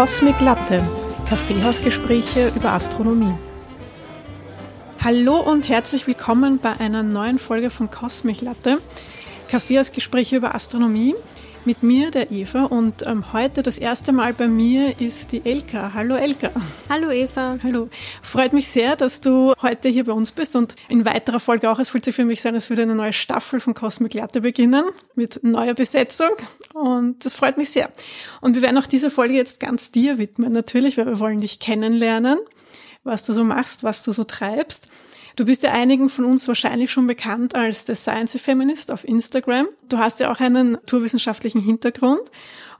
Cosmic Latte, Kaffeehausgespräche über Astronomie. Hallo und herzlich willkommen bei einer neuen Folge von Cosmic Latte, Kaffeehausgespräche über Astronomie. Mit mir, der Eva, und ähm, heute das erste Mal bei mir ist die Elka. Hallo Elka. Hallo Eva. Hallo. Freut mich sehr, dass du heute hier bei uns bist und in weiterer Folge auch. Es fühlt sich für mich sein, als würde eine neue Staffel von Cosmic Latte beginnen mit neuer Besetzung und das freut mich sehr. Und wir werden auch diese Folge jetzt ganz dir widmen, natürlich, weil wir wollen dich kennenlernen, was du so machst, was du so treibst. Du bist ja einigen von uns wahrscheinlich schon bekannt als The Science Feminist auf Instagram. Du hast ja auch einen naturwissenschaftlichen Hintergrund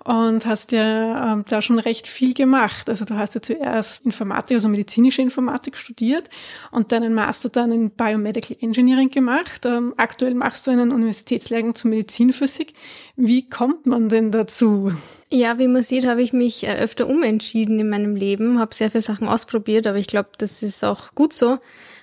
und hast ja ähm, da schon recht viel gemacht. Also du hast ja zuerst Informatik, also medizinische Informatik studiert und deinen Master dann in Biomedical Engineering gemacht. Ähm, aktuell machst du einen Universitätslehrgang zur Medizinphysik. Wie kommt man denn dazu? Ja, wie man sieht, habe ich mich äh, öfter umentschieden in meinem Leben, habe sehr viele Sachen ausprobiert, aber ich glaube, das ist auch gut so.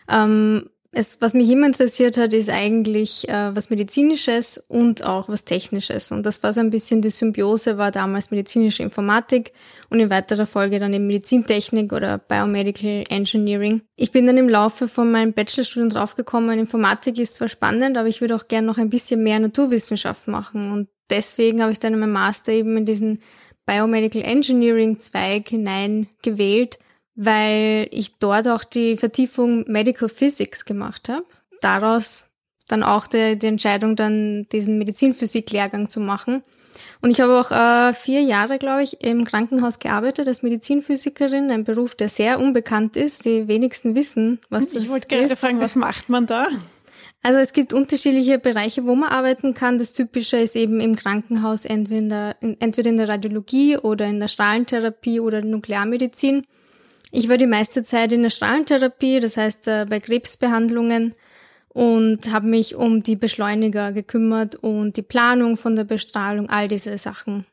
Ähm, es, was mich immer interessiert hat, ist eigentlich äh, was Medizinisches und auch was Technisches. Und das war so ein bisschen die Symbiose, war damals medizinische Informatik und in weiterer Folge dann eben Medizintechnik oder Biomedical Engineering. Ich bin dann im Laufe von meinem Bachelorstudium draufgekommen, Informatik ist zwar spannend, aber ich würde auch gerne noch ein bisschen mehr Naturwissenschaft machen. Und deswegen habe ich dann in meinem Master eben in diesen Biomedical Engineering Zweig hinein gewählt weil ich dort auch die Vertiefung Medical Physics gemacht habe. Daraus dann auch die, die Entscheidung, dann diesen Medizinphysik-Lehrgang zu machen. Und ich habe auch äh, vier Jahre, glaube ich, im Krankenhaus gearbeitet als Medizinphysikerin, ein Beruf, der sehr unbekannt ist. Die wenigsten wissen, was das ist. Ich wollte gerne fragen, was macht man da? Also es gibt unterschiedliche Bereiche, wo man arbeiten kann. Das Typische ist eben im Krankenhaus entweder in, entweder in der Radiologie oder in der Strahlentherapie oder Nuklearmedizin. Ich war die meiste Zeit in der Strahlentherapie, das heißt äh, bei Krebsbehandlungen und habe mich um die Beschleuniger gekümmert und die Planung von der Bestrahlung, all diese Sachen.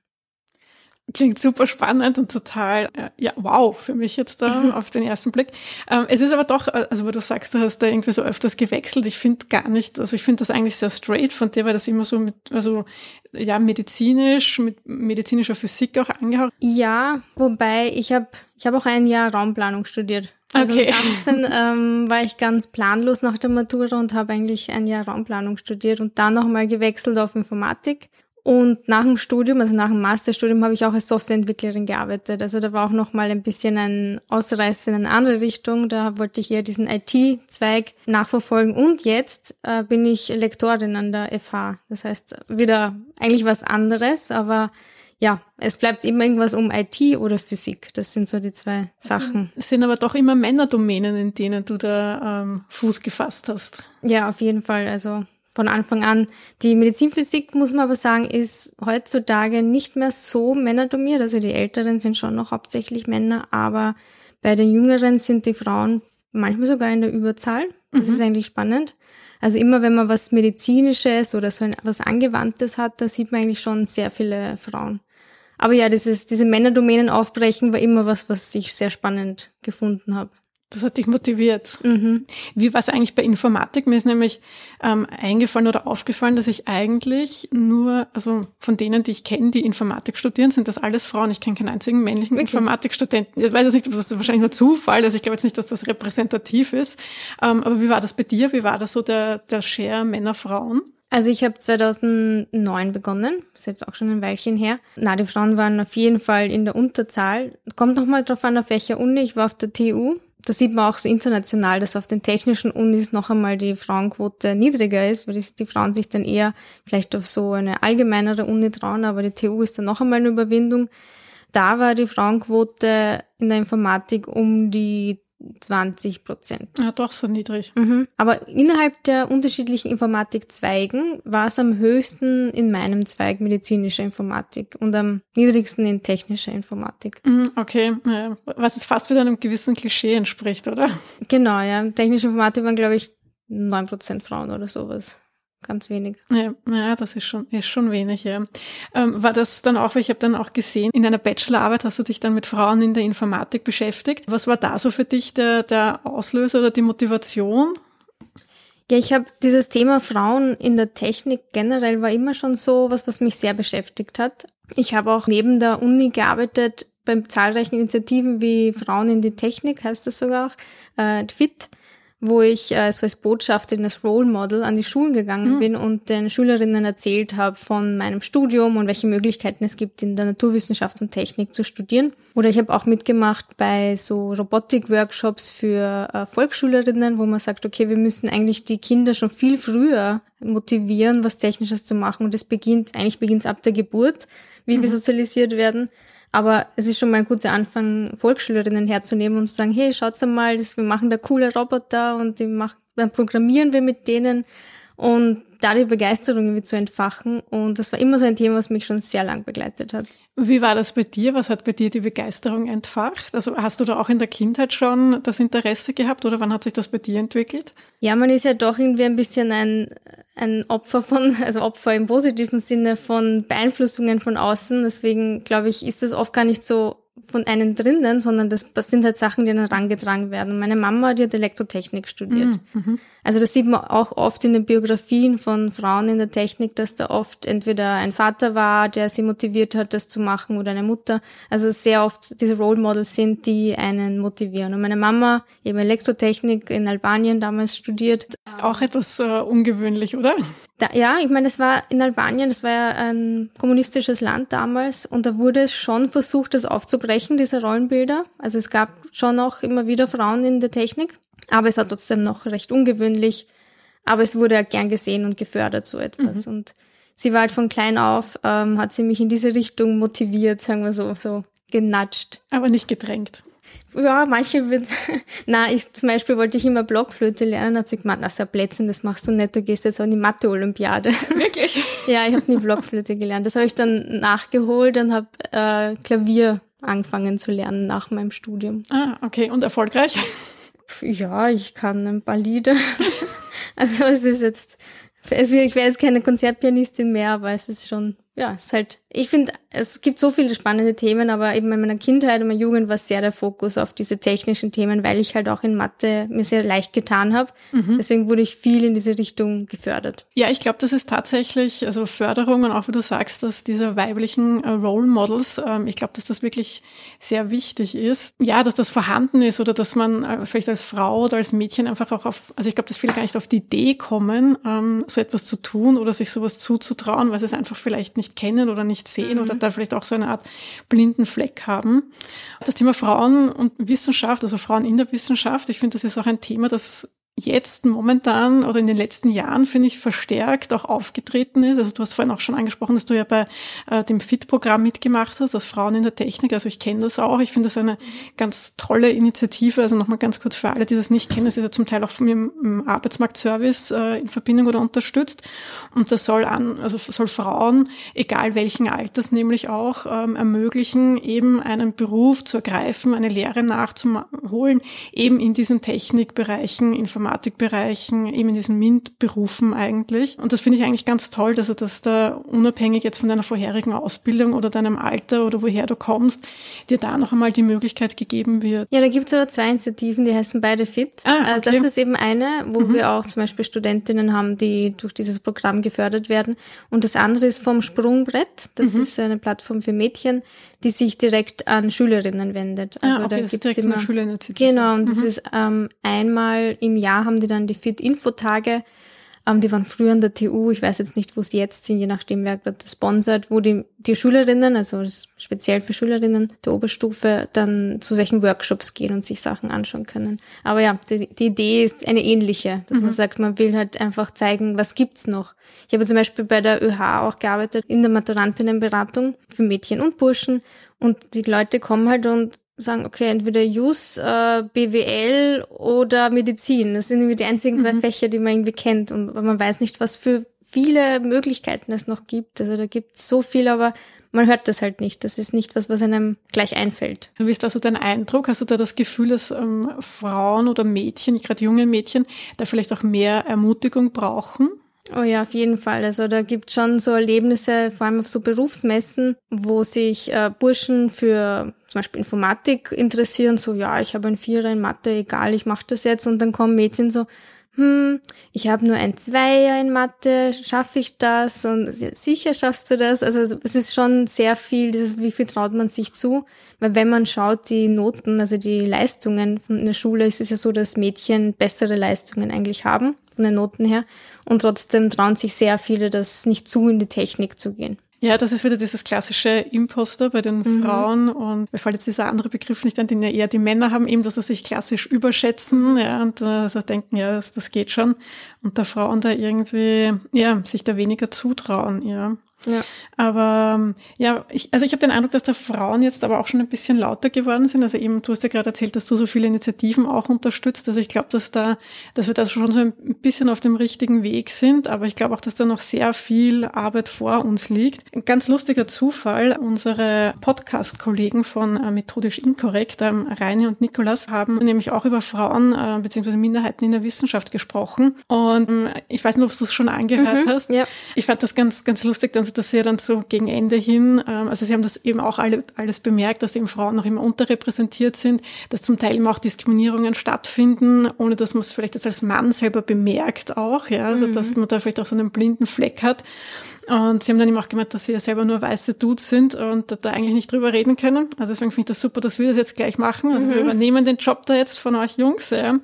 Klingt super spannend und total, äh, ja, wow, für mich jetzt da auf den ersten Blick. Ähm, es ist aber doch, äh, also wo du sagst, du hast da irgendwie so öfters gewechselt. Ich finde gar nicht, also ich finde das eigentlich sehr straight von dir, weil das immer so mit, also ja, medizinisch, mit medizinischer Physik auch angehaucht. Ja, wobei ich habe ich hab auch ein Jahr Raumplanung studiert. Also okay. mit 18 ähm, war ich ganz planlos nach der Matura und habe eigentlich ein Jahr Raumplanung studiert und dann nochmal gewechselt auf Informatik und nach dem Studium, also nach dem Masterstudium, habe ich auch als Softwareentwicklerin gearbeitet. Also da war auch noch mal ein bisschen ein Ausreißer in eine andere Richtung. Da wollte ich eher diesen IT-Zweig nachverfolgen. Und jetzt äh, bin ich Lektorin an der FH. Das heißt, wieder eigentlich was anderes, aber ja, es bleibt immer irgendwas um IT oder Physik. Das sind so die zwei Sachen. Es sind aber doch immer Männerdomänen, in denen du da ähm, Fuß gefasst hast. Ja, auf jeden Fall. Also von Anfang an. Die Medizinphysik, muss man aber sagen, ist heutzutage nicht mehr so männerdominiert. Also die Älteren sind schon noch hauptsächlich Männer, aber bei den Jüngeren sind die Frauen manchmal sogar in der Überzahl. Das mhm. ist eigentlich spannend. Also immer wenn man was Medizinisches oder so ein, was Angewandtes hat, da sieht man eigentlich schon sehr viele Frauen. Aber ja, dieses, diese Männerdomänen aufbrechen war immer was, was ich sehr spannend gefunden habe. Das hat dich motiviert. Mhm. Wie war es eigentlich bei Informatik? Mir ist nämlich ähm, eingefallen oder aufgefallen, dass ich eigentlich nur, also von denen, die ich kenne, die Informatik studieren, sind das alles Frauen. Ich kenne keinen einzigen männlichen Wirklich? Informatikstudenten. Ich weiß jetzt nicht, das ist wahrscheinlich nur Zufall, also ich glaube jetzt nicht, dass das repräsentativ ist. Ähm, aber wie war das bei dir? Wie war das so der, der Share Männer-Frauen? Also ich habe 2009 begonnen, ist jetzt auch schon ein Weilchen her. Na, die Frauen waren auf jeden Fall in der Unterzahl. Kommt nochmal drauf an, auf welcher Uni. Ich war auf der TU da sieht man auch so international, dass auf den technischen Unis noch einmal die Frauenquote niedriger ist, weil die Frauen sich dann eher vielleicht auf so eine allgemeinere Uni trauen, aber die TU ist dann noch einmal eine Überwindung. Da war die Frauenquote in der Informatik um die 20 Prozent. Ja, doch so niedrig. Mhm. Aber innerhalb der unterschiedlichen Informatikzweigen war es am höchsten in meinem Zweig medizinische Informatik und am niedrigsten in technischer Informatik. Mhm, okay, ja. was es fast wieder einem gewissen Klischee entspricht, oder? Genau, ja. Technische Informatik waren, glaube ich, 9 Prozent Frauen oder sowas ganz wenig. Ja, ja das ist schon, ist schon wenig, ja. Ähm, war das dann auch, weil ich habe dann auch gesehen, in deiner Bachelorarbeit hast du dich dann mit Frauen in der Informatik beschäftigt. Was war da so für dich der, der Auslöser oder die Motivation? Ja, ich habe dieses Thema Frauen in der Technik generell war immer schon so was, was mich sehr beschäftigt hat. Ich habe auch neben der Uni gearbeitet bei zahlreichen Initiativen wie Frauen in die Technik, heißt das sogar auch, äh, FIT, wo ich äh, so als Botschafterin, als Role Model an die Schulen gegangen mhm. bin und den Schülerinnen erzählt habe von meinem Studium und welche Möglichkeiten es gibt, in der Naturwissenschaft und Technik zu studieren. Oder ich habe auch mitgemacht bei so Robotik-Workshops für äh, Volksschülerinnen, wo man sagt, okay, wir müssen eigentlich die Kinder schon viel früher motivieren, was Technisches zu machen. Und das beginnt, eigentlich beginnt es ab der Geburt, wie mhm. wir sozialisiert werden. Aber es ist schon mal ein guter Anfang, Volksschülerinnen herzunehmen und zu sagen, hey, schaut's mal, das, wir machen da coole Roboter und die machen, dann programmieren wir mit denen. Und da die Begeisterung irgendwie zu entfachen. Und das war immer so ein Thema, was mich schon sehr lang begleitet hat. Wie war das bei dir? Was hat bei dir die Begeisterung entfacht? Also hast du da auch in der Kindheit schon das Interesse gehabt oder wann hat sich das bei dir entwickelt? Ja, man ist ja doch irgendwie ein bisschen ein, ein Opfer von, also Opfer im positiven Sinne von Beeinflussungen von außen. Deswegen glaube ich, ist das oft gar nicht so von einem drinnen, sondern das, das sind halt Sachen, die dann herangetragen werden. Meine Mama, die hat Elektrotechnik studiert. Mhm. mhm. Also das sieht man auch oft in den Biografien von Frauen in der Technik, dass da oft entweder ein Vater war, der sie motiviert hat, das zu machen, oder eine Mutter. Also sehr oft diese Role Models sind, die einen motivieren. Und meine Mama, eben Elektrotechnik in Albanien damals studiert. Auch etwas äh, ungewöhnlich, oder? Da, ja, ich meine, es war in Albanien, das war ja ein kommunistisches Land damals und da wurde es schon versucht, das aufzubrechen, diese Rollenbilder. Also es gab schon auch immer wieder Frauen in der Technik. Aber es war trotzdem noch recht ungewöhnlich. Aber es wurde halt gern gesehen und gefördert, so etwas. Mhm. Und sie war halt von klein auf, ähm, hat sie mich in diese Richtung motiviert, sagen wir so, so genatscht. Aber nicht gedrängt. Ja, manche wird na, ich zum Beispiel wollte ich immer Blockflöte lernen, hat sie gemeint, na, so Plätzchen, das machst du nicht, du gehst jetzt an die Mathe-Olympiade. Wirklich? ja, ich habe nie Blockflöte gelernt. Das habe ich dann nachgeholt und habe äh, Klavier angefangen zu lernen nach meinem Studium. Ah, okay. Und erfolgreich? Ja, ich kann ein paar Lieder. also es ist jetzt, also ich wäre jetzt keine Konzertpianistin mehr, aber es ist schon ja, es ist halt, ich finde, es gibt so viele spannende Themen, aber eben in meiner Kindheit und meiner Jugend war sehr der Fokus auf diese technischen Themen, weil ich halt auch in Mathe mir sehr leicht getan habe. Mhm. Deswegen wurde ich viel in diese Richtung gefördert. Ja, ich glaube, das ist tatsächlich, also Förderung und auch wie du sagst, dass diese weiblichen äh, Role Models, ähm, ich glaube, dass das wirklich sehr wichtig ist. Ja, dass das vorhanden ist oder dass man äh, vielleicht als Frau oder als Mädchen einfach auch auf, also ich glaube, dass viele gar nicht auf die Idee kommen, ähm, so etwas zu tun oder sich sowas zuzutrauen, weil es einfach vielleicht nicht nicht kennen oder nicht sehen mhm. oder da vielleicht auch so eine Art blinden Fleck haben. Das Thema Frauen und Wissenschaft, also Frauen in der Wissenschaft, ich finde, das ist auch ein Thema, das jetzt momentan oder in den letzten Jahren, finde ich, verstärkt auch aufgetreten ist. Also du hast vorhin auch schon angesprochen, dass du ja bei äh, dem FIT-Programm mitgemacht hast, als Frauen in der Technik. Also ich kenne das auch. Ich finde das eine ganz tolle Initiative. Also nochmal ganz kurz für alle, die das nicht kennen. Das ist ja zum Teil auch von mir im Arbeitsmarktservice äh, in Verbindung oder unterstützt. Und das soll an, also soll Frauen, egal welchen Alters, nämlich auch ähm, ermöglichen, eben einen Beruf zu ergreifen, eine Lehre nachzuholen, eben in diesen Technikbereichen, Informatik Informatikbereichen, eben in diesen MINT-Berufen eigentlich. Und das finde ich eigentlich ganz toll, dass er das da unabhängig jetzt von deiner vorherigen Ausbildung oder deinem Alter oder woher du kommst, dir da noch einmal die Möglichkeit gegeben wird. Ja, da gibt es aber zwei Initiativen, die heißen beide FIT. Ah, äh, okay. Das ist eben eine, wo mhm. wir auch zum Beispiel Studentinnen haben, die durch dieses Programm gefördert werden. Und das andere ist vom Sprungbrett. Das mhm. ist eine Plattform für Mädchen, die sich direkt an Schülerinnen wendet. Ah, also ah, okay, da gibt es immer Schülerinitiative. Genau, und mhm. das ist ähm, einmal im Jahr haben die dann die Fit-Info-Tage. Ähm, die waren früher an der TU, ich weiß jetzt nicht, wo sie jetzt sind, je nachdem, wer gerade sponsert, wo die, die Schülerinnen, also speziell für Schülerinnen der Oberstufe, dann zu solchen Workshops gehen und sich Sachen anschauen können. Aber ja, die, die Idee ist eine ähnliche, dass mhm. man sagt, man will halt einfach zeigen, was gibt's noch. Ich habe zum Beispiel bei der ÖH auch gearbeitet, in der Maturantinnenberatung für Mädchen und Burschen und die Leute kommen halt und sagen, okay, entweder Jus, äh, BWL oder Medizin. Das sind irgendwie die einzigen drei mhm. Fächer, die man irgendwie kennt. Und man weiß nicht, was für viele Möglichkeiten es noch gibt. Also da gibt es so viel, aber man hört das halt nicht. Das ist nicht was, was einem gleich einfällt. Wie ist da so dein Eindruck? Hast du da das Gefühl, dass ähm, Frauen oder Mädchen, gerade junge Mädchen, da vielleicht auch mehr Ermutigung brauchen? Oh ja, auf jeden Fall. Also da gibt schon so Erlebnisse, vor allem auf so Berufsmessen, wo sich äh, Burschen für zum Beispiel Informatik interessieren, so ja, ich habe ein Vierer in Mathe, egal, ich mache das jetzt. Und dann kommen Mädchen so, hm, ich habe nur ein Zweier in Mathe, schaffe ich das? Und sicher schaffst du das. Also es ist schon sehr viel, dieses, wie viel traut man sich zu? Weil wenn man schaut, die Noten, also die Leistungen von der Schule, ist es ja so, dass Mädchen bessere Leistungen eigentlich haben, von den Noten her. Und trotzdem trauen sich sehr viele das nicht zu, in die Technik zu gehen. Ja, das ist wieder dieses klassische Imposter bei den mhm. Frauen und mir fällt jetzt dieser andere Begriff nicht an, den ja eher die Männer haben, eben, dass sie sich klassisch überschätzen ja, und äh, so denken, ja, das, das geht schon und der Frauen da irgendwie, ja, sich da weniger zutrauen, ja. Ja. Aber ähm, ja, ich, also ich habe den Eindruck, dass da Frauen jetzt aber auch schon ein bisschen lauter geworden sind. Also eben, du hast ja gerade erzählt, dass du so viele Initiativen auch unterstützt. Also ich glaube, dass da, dass wir da schon so ein bisschen auf dem richtigen Weg sind. Aber ich glaube auch, dass da noch sehr viel Arbeit vor uns liegt. Ein ganz lustiger Zufall. Unsere Podcast-Kollegen von äh, Methodisch Inkorrekt, ähm, Reini und Nikolas, haben nämlich auch über Frauen äh, bzw. Minderheiten in der Wissenschaft gesprochen. Und ähm, ich weiß nicht, ob du es schon angehört mhm, hast. Ja. Ich fand das ganz, ganz lustig, sie ja dann so gegen Ende hin, ähm, also sie haben das eben auch alle, alles bemerkt, dass eben Frauen noch immer unterrepräsentiert sind, dass zum Teil eben auch Diskriminierungen stattfinden, ohne dass man es vielleicht jetzt als Mann selber bemerkt auch, ja, also mhm. dass man da vielleicht auch so einen blinden Fleck hat. Und sie haben dann eben auch gemeint, dass sie ja selber nur weiße Dudes sind und da eigentlich nicht drüber reden können. Also deswegen finde ich das super, dass wir das jetzt gleich machen. Also mhm. wir übernehmen den Job da jetzt von euch Jungs. Ja.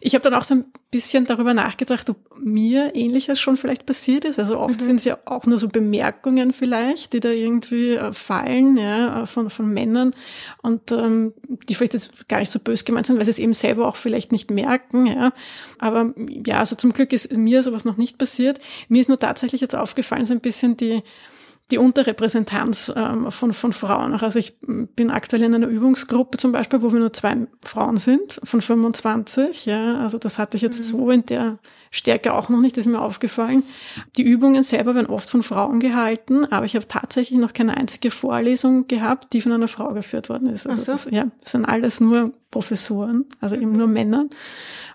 Ich habe dann auch so ein bisschen darüber nachgedacht, ob mir ähnliches schon vielleicht passiert ist. Also oft mhm. sind es ja auch nur so Bemerkungen vielleicht, die da irgendwie äh, fallen ja, von, von Männern und ähm, die vielleicht jetzt gar nicht so bös gemeint sind, weil sie es eben selber auch vielleicht nicht merken. Ja. Aber ja, also zum Glück ist mir sowas noch nicht passiert. Mir ist nur tatsächlich jetzt aufgefallen, so ein bisschen die die Unterrepräsentanz ähm, von, von Frauen. Also ich bin aktuell in einer Übungsgruppe zum Beispiel, wo wir nur zwei Frauen sind von 25. Ja, also das hatte ich jetzt mhm. so in der Stärke auch noch nicht, das ist mir aufgefallen. Die Übungen selber werden oft von Frauen gehalten, aber ich habe tatsächlich noch keine einzige Vorlesung gehabt, die von einer Frau geführt worden ist. Also so. das, ja, das sind alles nur Professoren, also eben nur Männer.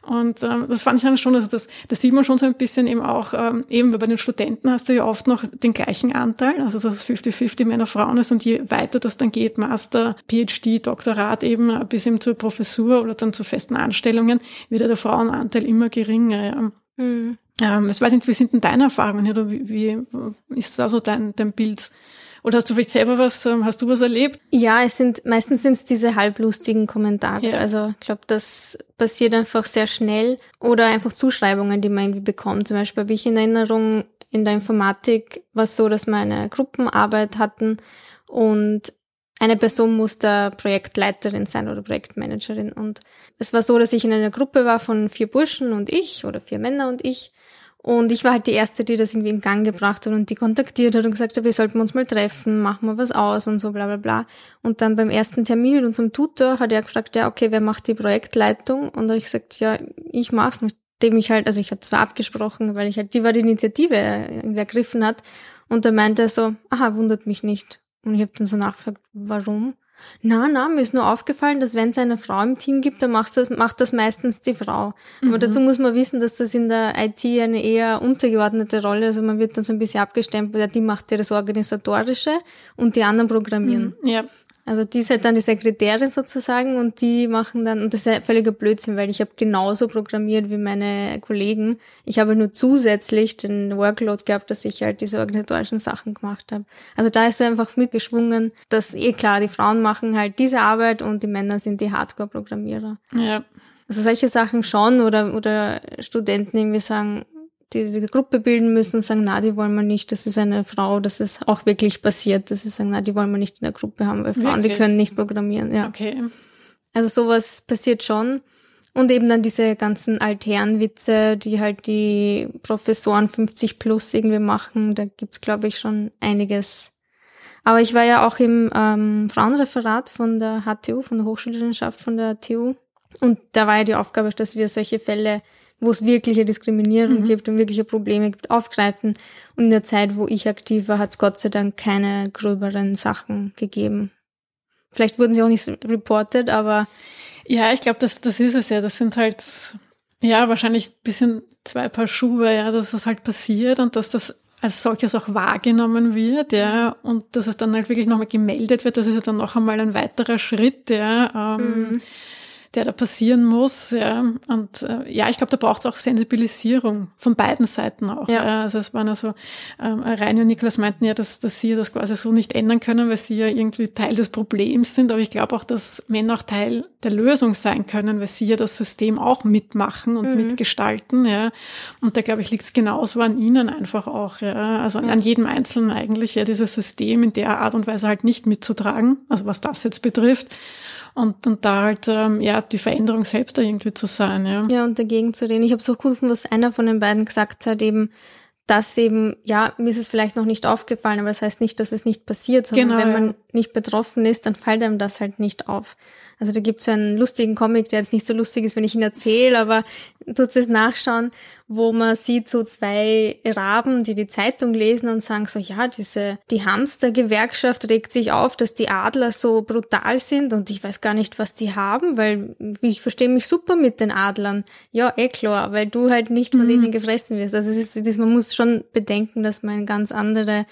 Und ähm, das fand ich dann schon, also das, das sieht man schon so ein bisschen eben auch, ähm, eben bei den Studenten hast du ja oft noch den gleichen Anteil, also dass es 50-50 Männer, Frauen ist und je weiter das dann geht, Master, PhD, Doktorat eben bis eben zur Professur oder dann zu festen Anstellungen, wird ja der Frauenanteil immer geringer. Ja. Mhm. Ähm, ich weiß nicht, wie sind denn deine Erfahrungen oder wie, wie ist da so dein, dein Bild? Oder hast du vielleicht selber was, ähm, hast du was erlebt? Ja, es sind, meistens sind es diese halblustigen Kommentare. Ja. Also ich glaube, das passiert einfach sehr schnell. Oder einfach Zuschreibungen, die man irgendwie bekommt. Zum Beispiel habe ich in Erinnerung, in der Informatik war es so, dass wir eine Gruppenarbeit hatten und eine Person muss da Projektleiterin sein oder Projektmanagerin. Und es war so, dass ich in einer Gruppe war von vier Burschen und ich oder vier Männer und ich. Und ich war halt die Erste, die das irgendwie in Gang gebracht hat und die kontaktiert hat und gesagt hat, wir sollten uns mal treffen, machen wir was aus und so bla bla bla. Und dann beim ersten Termin mit unserem Tutor hat er gefragt, ja, okay, wer macht die Projektleitung? Und da habe ich gesagt, ja, ich mach's, nachdem ich halt, also ich hatte zwar abgesprochen, weil ich halt, die war die Initiative irgendwie ergriffen hat. Und da meinte er so, aha, wundert mich nicht. Und ich habe dann so nachgefragt, warum? Na, na, mir ist nur aufgefallen, dass wenn es eine Frau im Team gibt, dann macht das, macht das meistens die Frau. Mhm. Aber dazu muss man wissen, dass das in der IT eine eher untergeordnete Rolle ist. Also man wird dann so ein bisschen abgestempelt, ja, die macht ja das Organisatorische und die anderen programmieren. Mhm. Ja. Also die ist halt dann die Sekretärin sozusagen und die machen dann, und das ist ja völliger Blödsinn, weil ich habe genauso programmiert wie meine Kollegen. Ich habe nur zusätzlich den Workload gehabt, dass ich halt diese organisatorischen Sachen gemacht habe. Also da ist einfach mitgeschwungen, dass eh klar, die Frauen machen halt diese Arbeit und die Männer sind die Hardcore-Programmierer. Ja. Also solche Sachen schon oder, oder Studenten irgendwie sagen, diese Gruppe bilden müssen und sagen, na, die wollen wir nicht, das ist eine Frau, das ist auch wirklich passiert, dass sie sagen, na, die wollen wir nicht in der Gruppe haben, weil Frauen, wirklich? die können nicht programmieren, ja. Okay. Also sowas passiert schon. Und eben dann diese ganzen Altherrenwitze, die halt die Professoren 50 plus irgendwie machen, da gibt's glaube ich, schon einiges. Aber ich war ja auch im ähm, Frauenreferat von der HTU, von der Hochschulwissenschaft von der TU. Und da war ja die Aufgabe, dass wir solche Fälle wo es wirkliche Diskriminierung mhm. gibt und wirkliche Probleme gibt, aufgreifen. Und in der Zeit, wo ich aktiv war, hat es Gott sei Dank keine gröberen Sachen gegeben. Vielleicht wurden sie auch nicht reported, aber. Ja, ich glaube, das, das ist es ja. Das sind halt, ja, wahrscheinlich ein bisschen zwei Paar Schuhe, ja, dass das halt passiert und dass das als solches auch wahrgenommen wird, ja, und dass es dann halt wirklich nochmal gemeldet wird, das ist ja dann noch einmal ein weiterer Schritt, ja. Ähm, mhm der da passieren muss. Ja. Und äh, ja, ich glaube, da braucht es auch Sensibilisierung von beiden Seiten auch. Ja. ja. Also es waren also, ähm, Reini und Niklas meinten ja, dass, dass sie das quasi so nicht ändern können, weil sie ja irgendwie Teil des Problems sind. Aber ich glaube auch, dass Männer auch Teil der Lösung sein können, weil sie ja das System auch mitmachen und mhm. mitgestalten. Ja. Und da glaube ich, liegt es genauso an ihnen einfach auch. Ja. Also ja. an jedem Einzelnen eigentlich, ja, dieses System in der Art und Weise halt nicht mitzutragen, also was das jetzt betrifft und, und da halt ähm, ja die Veränderung selbst da irgendwie zu sein. Ja, ja und dagegen zu reden. Ich habe so cool was einer von den beiden gesagt hat, eben, dass eben, ja, mir ist es vielleicht noch nicht aufgefallen, aber das heißt nicht, dass es nicht passiert, sondern genau, wenn man. Nicht betroffen ist, dann fällt einem das halt nicht auf. Also da gibt's so einen lustigen Comic, der jetzt nicht so lustig ist, wenn ich ihn erzähle, aber tut es nachschauen, wo man sieht so zwei Raben, die die Zeitung lesen und sagen so, ja, diese, die Hamstergewerkschaft regt sich auf, dass die Adler so brutal sind und ich weiß gar nicht, was die haben, weil ich verstehe mich super mit den Adlern. Ja, eh klar, weil du halt nicht von mhm. denen gefressen wirst. Also es ist, man muss schon bedenken, dass man ganz andere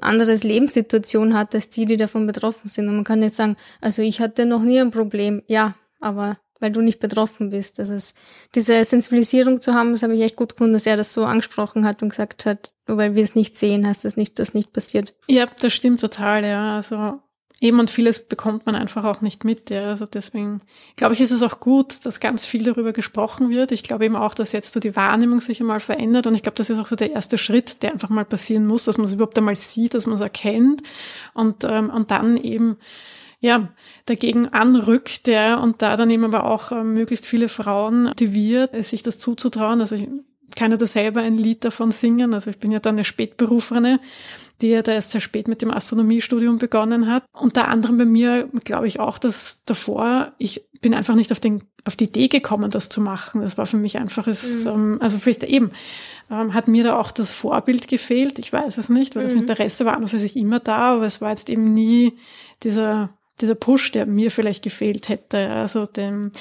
anderes Lebenssituation hat als die, die davon betroffen sind. Und man kann nicht sagen, also ich hatte noch nie ein Problem. Ja, aber weil du nicht betroffen bist. Also es, diese Sensibilisierung zu haben, das habe ich echt gut gefunden, dass er das so angesprochen hat und gesagt hat, nur weil wir es nicht sehen, heißt das nicht, dass nicht passiert. Ja, das stimmt total, ja. Also Eben und vieles bekommt man einfach auch nicht mit. Ja. Also deswegen glaube ich, ist es auch gut, dass ganz viel darüber gesprochen wird. Ich glaube eben auch, dass jetzt so die Wahrnehmung sich einmal verändert und ich glaube, das ist auch so der erste Schritt, der einfach mal passieren muss, dass man es überhaupt einmal sieht, dass man es erkennt und, ähm, und dann eben ja, dagegen anrückt, ja, und da dann eben aber auch äh, möglichst viele Frauen motiviert, sich das zuzutrauen. Also ich kann ja da selber ein Lied davon singen. Also ich bin ja dann eine Spätberufene die ja da erst sehr spät mit dem Astronomiestudium begonnen hat. Unter anderem bei mir glaube ich auch, dass davor, ich bin einfach nicht auf, den, auf die Idee gekommen, das zu machen. Das war für mich einfach, es, mhm. ähm, also vielleicht eben, ähm, hat mir da auch das Vorbild gefehlt. Ich weiß es nicht, weil mhm. das Interesse war an und für sich immer da, aber es war jetzt eben nie dieser dieser Push, der mir vielleicht gefehlt hätte. Also dem,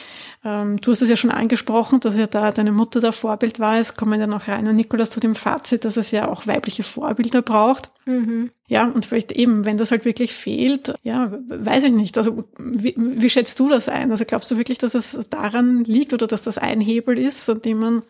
ähm, du hast es ja schon angesprochen, dass ja da deine Mutter da Vorbild war. Es kommen ja noch rein und Nikolas zu dem Fazit, dass es ja auch weibliche Vorbilder braucht. Mhm. Ja, und vielleicht eben, wenn das halt wirklich fehlt, ja, weiß ich nicht. Also wie, wie schätzt du das ein? Also glaubst du wirklich, dass es daran liegt oder dass das ein Hebel ist, an dem man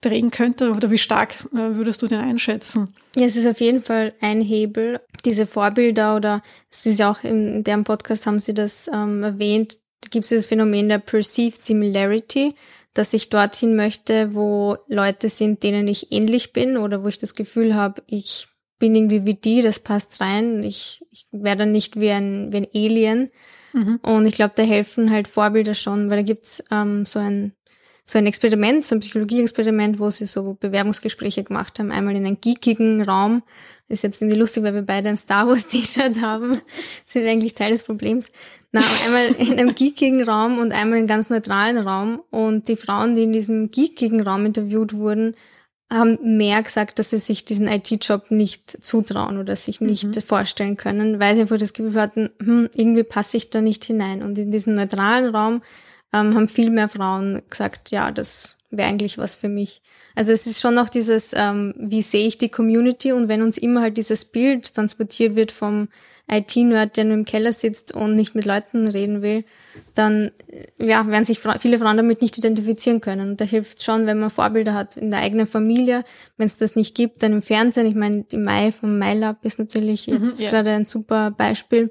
drehen könnte? Oder wie stark äh, würdest du den einschätzen? Ja, es ist auf jeden Fall ein Hebel. Diese Vorbilder oder es ist ja auch in deren Podcast haben sie das ähm, erwähnt, da gibt es das Phänomen der Perceived Similarity, dass ich dorthin möchte, wo Leute sind, denen ich ähnlich bin oder wo ich das Gefühl habe, ich bin irgendwie wie die, das passt rein, ich, ich werde nicht wie ein, wie ein Alien. Mhm. Und ich glaube, da helfen halt Vorbilder schon, weil da gibt's ähm, so ein so ein Experiment, so ein Psychologie-Experiment, wo sie so Bewerbungsgespräche gemacht haben, einmal in einem geekigen Raum. ist jetzt irgendwie lustig, weil wir beide ein Star Wars T-Shirt haben. Das ist eigentlich Teil des Problems. Na, einmal in einem geekigen Raum und einmal in einem ganz neutralen Raum. Und die Frauen, die in diesem geekigen Raum interviewt wurden, haben mehr gesagt, dass sie sich diesen IT-Job nicht zutrauen oder sich nicht mhm. vorstellen können, weil sie einfach das Gefühl hatten, hm, irgendwie passe ich da nicht hinein. Und in diesem neutralen Raum ähm, haben viel mehr Frauen gesagt, ja, das wäre eigentlich was für mich. Also es ist schon noch dieses, ähm, wie sehe ich die Community und wenn uns immer halt dieses Bild transportiert wird vom IT-Nerd, der nur im Keller sitzt und nicht mit Leuten reden will, dann äh, ja, werden sich viele Frauen damit nicht identifizieren können. Und da hilft schon, wenn man Vorbilder hat in der eigenen Familie. Wenn es das nicht gibt, dann im Fernsehen. Ich meine, die Mai vom MyLab ist natürlich mhm, jetzt mhm, ja. gerade ein super Beispiel.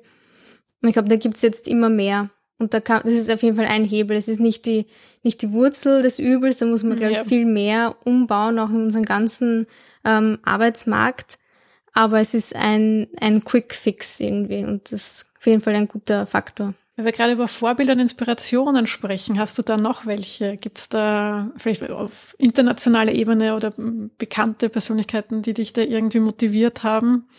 Und ich glaube, da gibt's jetzt immer mehr. Und da kann, das ist auf jeden Fall ein Hebel. Es ist nicht die, nicht die Wurzel des Übels, da muss man, glaube ja. ich, viel mehr umbauen, auch in unserem ganzen ähm, Arbeitsmarkt. Aber es ist ein, ein Quick Fix irgendwie und das ist auf jeden Fall ein guter Faktor. Wenn wir gerade über Vorbilder und Inspirationen sprechen, hast du da noch welche? Gibt es da vielleicht auf internationaler Ebene oder bekannte Persönlichkeiten, die dich da irgendwie motiviert haben?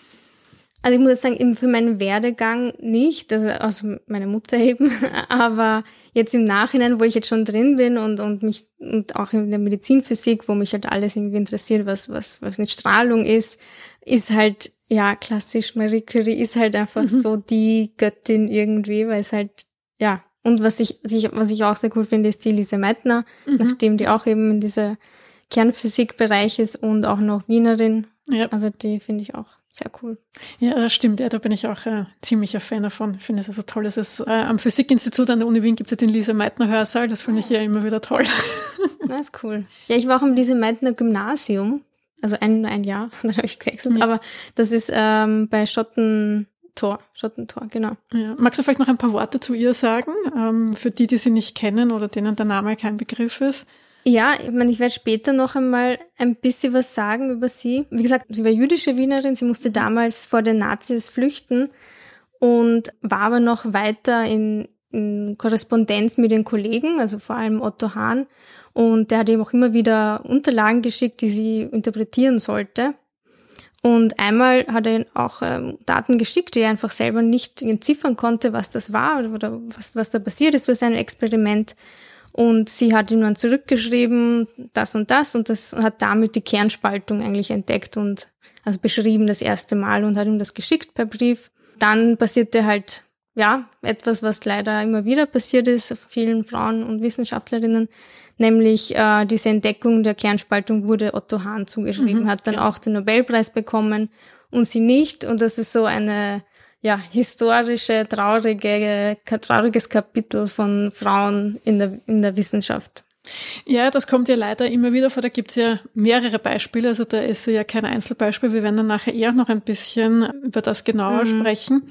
Also ich muss jetzt sagen, eben für meinen Werdegang nicht, also aus meiner Mutter eben, aber jetzt im Nachhinein, wo ich jetzt schon drin bin und, und mich, und auch in der Medizinphysik, wo mich halt alles irgendwie interessiert, was, was, was mit Strahlung ist, ist halt, ja, klassisch Marie Curie ist halt einfach mhm. so die Göttin irgendwie, weil es halt, ja, und was ich, was ich, auch sehr cool finde, ist die Lise Meitner, mhm. nachdem die auch eben in dieser Kernphysikbereich ist und auch noch Wienerin. Ja. Also die finde ich auch sehr cool. Ja, das stimmt. Ja, da bin ich auch äh, ziemlicher Fan davon. Ich finde es also toll. dass es äh, am Physikinstitut an der Uni Wien gibt es ja den Lise Meitner Hörsaal. Das finde ich ja immer wieder toll. Das ist cool. Ja, ich war auch im Lise Meitner Gymnasium. Also ein, ein Jahr, dann habe ich gewechselt. Ja. Aber das ist ähm, bei Schottentor. Schottentor, genau. Ja. Magst du vielleicht noch ein paar Worte zu ihr sagen? Ähm, für die, die sie nicht kennen oder denen der Name kein Begriff ist? Ja, ich meine, ich werde später noch einmal ein bisschen was sagen über sie. Wie gesagt, sie war jüdische Wienerin, sie musste damals vor den Nazis flüchten und war aber noch weiter in, in Korrespondenz mit den Kollegen, also vor allem Otto Hahn. Und der hat ihm auch immer wieder Unterlagen geschickt, die sie interpretieren sollte. Und einmal hat er auch ähm, Daten geschickt, die er einfach selber nicht entziffern konnte, was das war oder was, was da passiert ist bei seinem Experiment. Und sie hat ihm dann zurückgeschrieben, das und das, und das hat damit die Kernspaltung eigentlich entdeckt und also beschrieben das erste Mal und hat ihm das geschickt per Brief. Dann passierte halt, ja, etwas, was leider immer wieder passiert ist, vielen Frauen und Wissenschaftlerinnen, nämlich äh, diese Entdeckung der Kernspaltung wurde Otto Hahn zugeschrieben, mhm, hat dann ja. auch den Nobelpreis bekommen und sie nicht. Und das ist so eine ja, historische, traurige, trauriges Kapitel von Frauen in der, in der Wissenschaft. Ja, das kommt ja leider immer wieder vor. Da gibt's ja mehrere Beispiele. Also da ist ja kein Einzelbeispiel. Wir werden dann nachher eher noch ein bisschen über das genauer mhm. sprechen.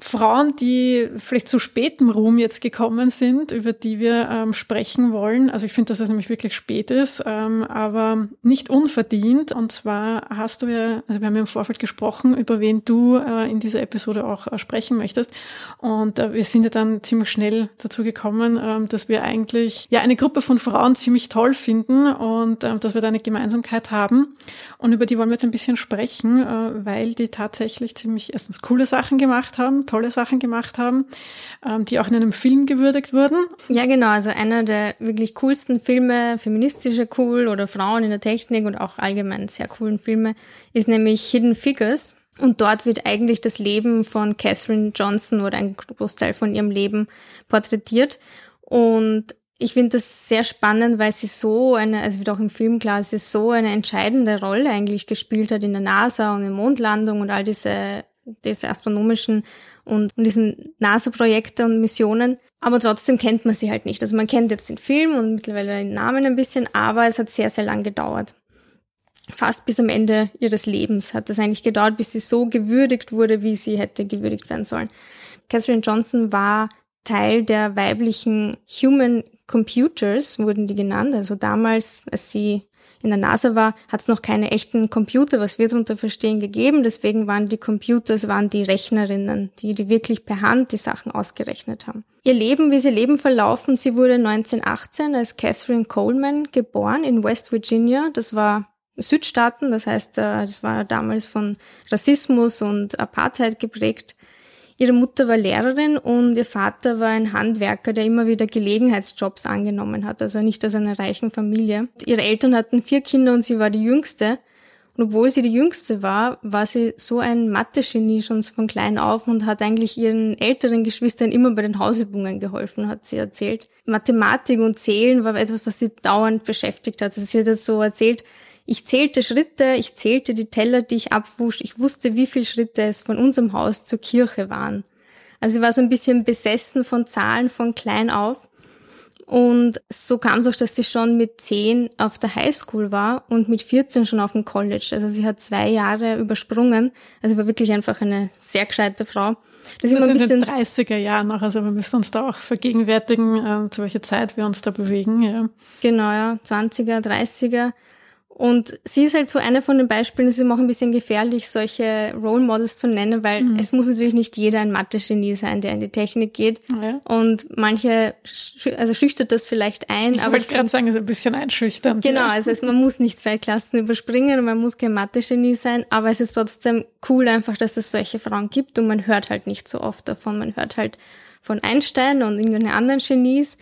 Frauen, die vielleicht zu spätem Ruhm jetzt gekommen sind, über die wir ähm, sprechen wollen. Also ich finde, dass es nämlich wirklich spät ist, ähm, aber nicht unverdient. Und zwar hast du ja, also wir haben ja im Vorfeld gesprochen, über wen du äh, in dieser Episode auch äh, sprechen möchtest. Und äh, wir sind ja dann ziemlich schnell dazu gekommen, ähm, dass wir eigentlich ja eine Gruppe von Frauen ziemlich toll finden und ähm, dass wir da eine Gemeinsamkeit haben. Und über die wollen wir jetzt ein bisschen sprechen, äh, weil die tatsächlich ziemlich erstens coole Sachen gemacht haben tolle Sachen gemacht haben, ähm, die auch in einem Film gewürdigt wurden. Ja, genau. Also einer der wirklich coolsten Filme, feministische cool oder Frauen in der Technik und auch allgemein sehr coolen Filme, ist nämlich Hidden Figures. Und dort wird eigentlich das Leben von Catherine Johnson oder ein Großteil von ihrem Leben porträtiert. Und ich finde das sehr spannend, weil sie so eine, also wird auch im Film klar, sie so eine entscheidende Rolle eigentlich gespielt hat in der NASA und in Mondlandung und all diese, diese astronomischen und, und diesen NASA-Projekte und Missionen. Aber trotzdem kennt man sie halt nicht. Also man kennt jetzt den Film und mittlerweile den Namen ein bisschen, aber es hat sehr, sehr lang gedauert. Fast bis am Ende ihres Lebens hat es eigentlich gedauert, bis sie so gewürdigt wurde, wie sie hätte gewürdigt werden sollen. Catherine Johnson war Teil der weiblichen Human Computers, wurden die genannt. Also damals, als sie in der NASA war, hat es noch keine echten Computer, was wir darunter verstehen, gegeben. Deswegen waren die Computers, waren die Rechnerinnen, die, die wirklich per Hand die Sachen ausgerechnet haben. Ihr Leben, wie sie Leben verlaufen, sie wurde 1918 als Catherine Coleman geboren in West Virginia. Das war Südstaaten, das heißt, äh, das war damals von Rassismus und Apartheid geprägt. Ihre Mutter war Lehrerin und ihr Vater war ein Handwerker, der immer wieder Gelegenheitsjobs angenommen hat, also nicht aus einer reichen Familie. Ihre Eltern hatten vier Kinder und sie war die jüngste. Und obwohl sie die jüngste war, war sie so ein Mathe-Genie schon von klein auf und hat eigentlich ihren älteren Geschwistern immer bei den Hausübungen geholfen, hat sie erzählt. Mathematik und Zählen war etwas, was sie dauernd beschäftigt hat. Also sie hat jetzt so erzählt, ich zählte Schritte, ich zählte die Teller, die ich abwusch, ich wusste, wie viele Schritte es von unserem Haus zur Kirche waren. Also sie war so ein bisschen besessen von Zahlen von klein auf. Und so kam es auch, dass sie schon mit zehn auf der Highschool war und mit 14 schon auf dem College. Also sie hat zwei Jahre übersprungen. Also war wirklich einfach eine sehr gescheite Frau. Das, das ist in den 30er Jahren noch. Also wir müssen uns da auch vergegenwärtigen, äh, zu welcher Zeit wir uns da bewegen. Ja. Genau, ja. 20er, 30er. Und sie ist halt so eine von den Beispielen, es ist auch ein bisschen gefährlich, solche Role Models zu nennen, weil mhm. es muss natürlich nicht jeder ein Mathe-Genie sein, der in die Technik geht. Ja. Und manche, also schüchtert das vielleicht ein. Ich aber wollte gerade sagen, es ist ein bisschen einschüchternd. Genau, also man muss nicht zwei Klassen überspringen und man muss kein Mathe-Genie sein, aber es ist trotzdem cool einfach, dass es solche Frauen gibt und man hört halt nicht so oft davon. Man hört halt von Einstein und irgendeinen anderen Genies,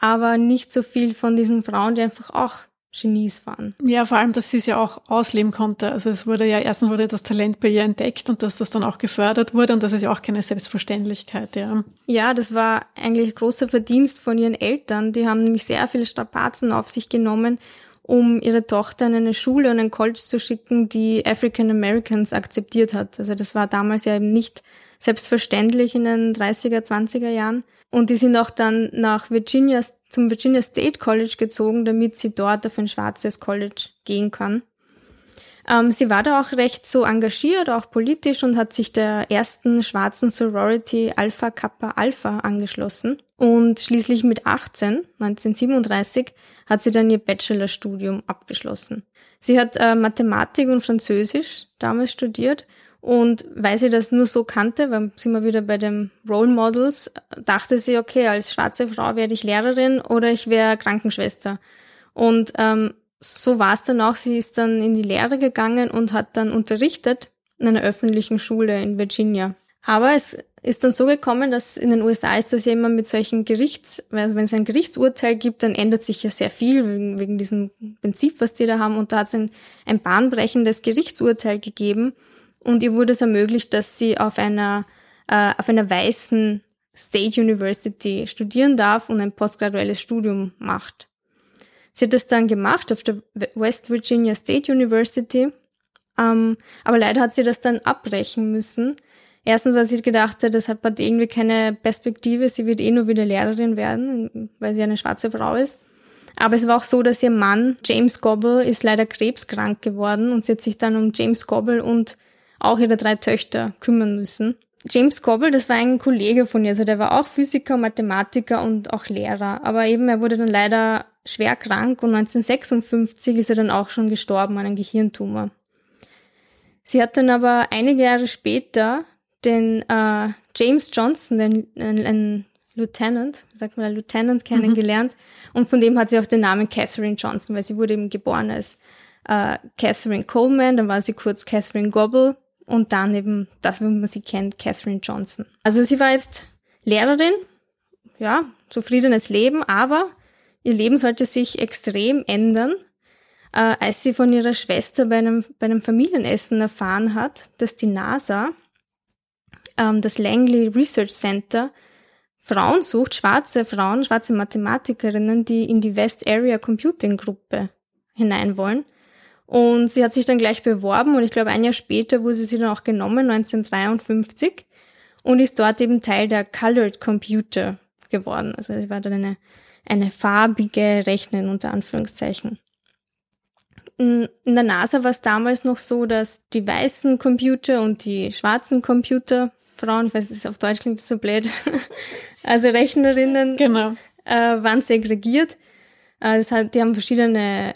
aber nicht so viel von diesen Frauen, die einfach auch Genies waren. Ja, vor allem, dass sie es ja auch ausleben konnte. Also es wurde ja, erstens wurde das Talent bei ihr entdeckt und dass das dann auch gefördert wurde und das ist ja auch keine Selbstverständlichkeit, ja. Ja, das war eigentlich großer Verdienst von ihren Eltern. Die haben nämlich sehr viele Strapazen auf sich genommen, um ihre Tochter in eine Schule und ein College zu schicken, die African Americans akzeptiert hat. Also das war damals ja eben nicht selbstverständlich in den 30er, 20er Jahren. Und die sind auch dann nach Virginia, zum Virginia State College gezogen, damit sie dort auf ein schwarzes College gehen kann. Ähm, sie war da auch recht so engagiert, auch politisch und hat sich der ersten schwarzen Sorority Alpha Kappa Alpha angeschlossen. Und schließlich mit 18, 1937, hat sie dann ihr Bachelorstudium abgeschlossen. Sie hat äh, Mathematik und Französisch damals studiert und weil sie das nur so kannte, weil sind wir wieder bei den Role Models, dachte sie, okay, als schwarze Frau werde ich Lehrerin oder ich wäre Krankenschwester. Und ähm, so war es dann auch. Sie ist dann in die Lehre gegangen und hat dann unterrichtet in einer öffentlichen Schule in Virginia. Aber es ist dann so gekommen, dass in den USA ist das ja immer mit solchen Gerichts, also wenn es ein Gerichtsurteil gibt, dann ändert sich ja sehr viel wegen, wegen diesem Prinzip, was die da haben. Und da hat es ein, ein bahnbrechendes Gerichtsurteil gegeben und ihr wurde es ermöglicht, dass sie auf einer, äh, auf einer weißen State University studieren darf und ein postgraduelles Studium macht. Sie hat das dann gemacht auf der West Virginia State University, ähm, aber leider hat sie das dann abbrechen müssen. Erstens, weil sie gedacht hat, das hat irgendwie keine Perspektive, sie wird eh nur wieder Lehrerin werden, weil sie eine schwarze Frau ist. Aber es war auch so, dass ihr Mann, James Gobble, ist leider krebskrank geworden und sie hat sich dann um James Gobble und auch ihre drei Töchter kümmern müssen. James Gobble, das war ein Kollege von ihr, also der war auch Physiker, Mathematiker und auch Lehrer. Aber eben, er wurde dann leider schwer krank und 1956 ist er dann auch schon gestorben an einem Gehirntumor. Sie hat dann aber einige Jahre später den äh, James Johnson, den, ein, ein Lieutenant, sagt man, Lieutenant mhm. kennengelernt mhm. und von dem hat sie auch den Namen Catherine Johnson, weil sie wurde eben geboren als äh, Catherine Coleman, dann war sie kurz Catherine Gobble und dann eben das, wie man sie kennt, Catherine Johnson. Also sie war jetzt Lehrerin, ja, zufriedenes Leben, aber Ihr Leben sollte sich extrem ändern, äh, als sie von ihrer Schwester bei einem, bei einem Familienessen erfahren hat, dass die NASA, ähm, das Langley Research Center, Frauen sucht, schwarze Frauen, schwarze Mathematikerinnen, die in die West Area Computing Gruppe hinein wollen. Und sie hat sich dann gleich beworben und ich glaube ein Jahr später wurde sie dann auch genommen, 1953, und ist dort eben Teil der Colored Computer geworden. Also sie war dann eine eine farbige Rechnen unter Anführungszeichen. In der NASA war es damals noch so, dass die weißen Computer und die schwarzen Computer, Frauen, ich weiß, es auf Deutsch klingt das so blöd, also Rechnerinnen, genau. äh, waren segregiert. Äh, das hat, die haben verschiedene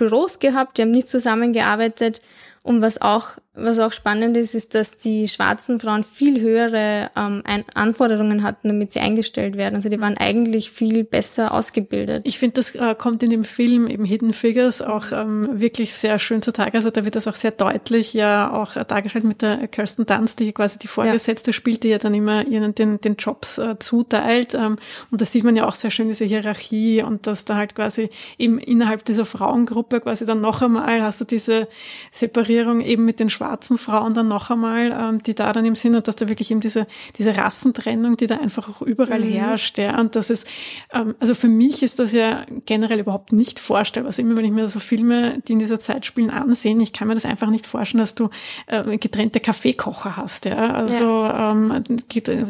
Büros gehabt, die haben nicht zusammengearbeitet und was auch, was auch spannend ist, ist, dass die schwarzen Frauen viel höhere ähm, Anforderungen hatten, damit sie eingestellt werden. Also die waren eigentlich viel besser ausgebildet. Ich finde, das äh, kommt in dem Film eben Hidden Figures auch ähm, wirklich sehr schön zutage. Also da wird das auch sehr deutlich ja auch äh, dargestellt mit der Kirsten Dunst, die quasi die Vorgesetzte ja. spielt, die ja dann immer ihnen den, den Jobs äh, zuteilt. Ähm, und da sieht man ja auch sehr schön diese Hierarchie und dass da halt quasi eben innerhalb dieser Frauengruppe quasi dann noch einmal hast du diese Separierung eben mit den schwarzen Frauen dann noch einmal, ähm, die da dann im Sinne, dass da wirklich eben diese, diese Rassentrennung, die da einfach auch überall mhm. herrscht, ja, und das ist, ähm, also für mich ist das ja generell überhaupt nicht vorstellbar. Also immer, wenn ich mir so Filme, die in dieser Zeit spielen, ansehen, ich kann mir das einfach nicht vorstellen, dass du äh, getrennte Kaffeekocher hast, ja, also ja. Ähm,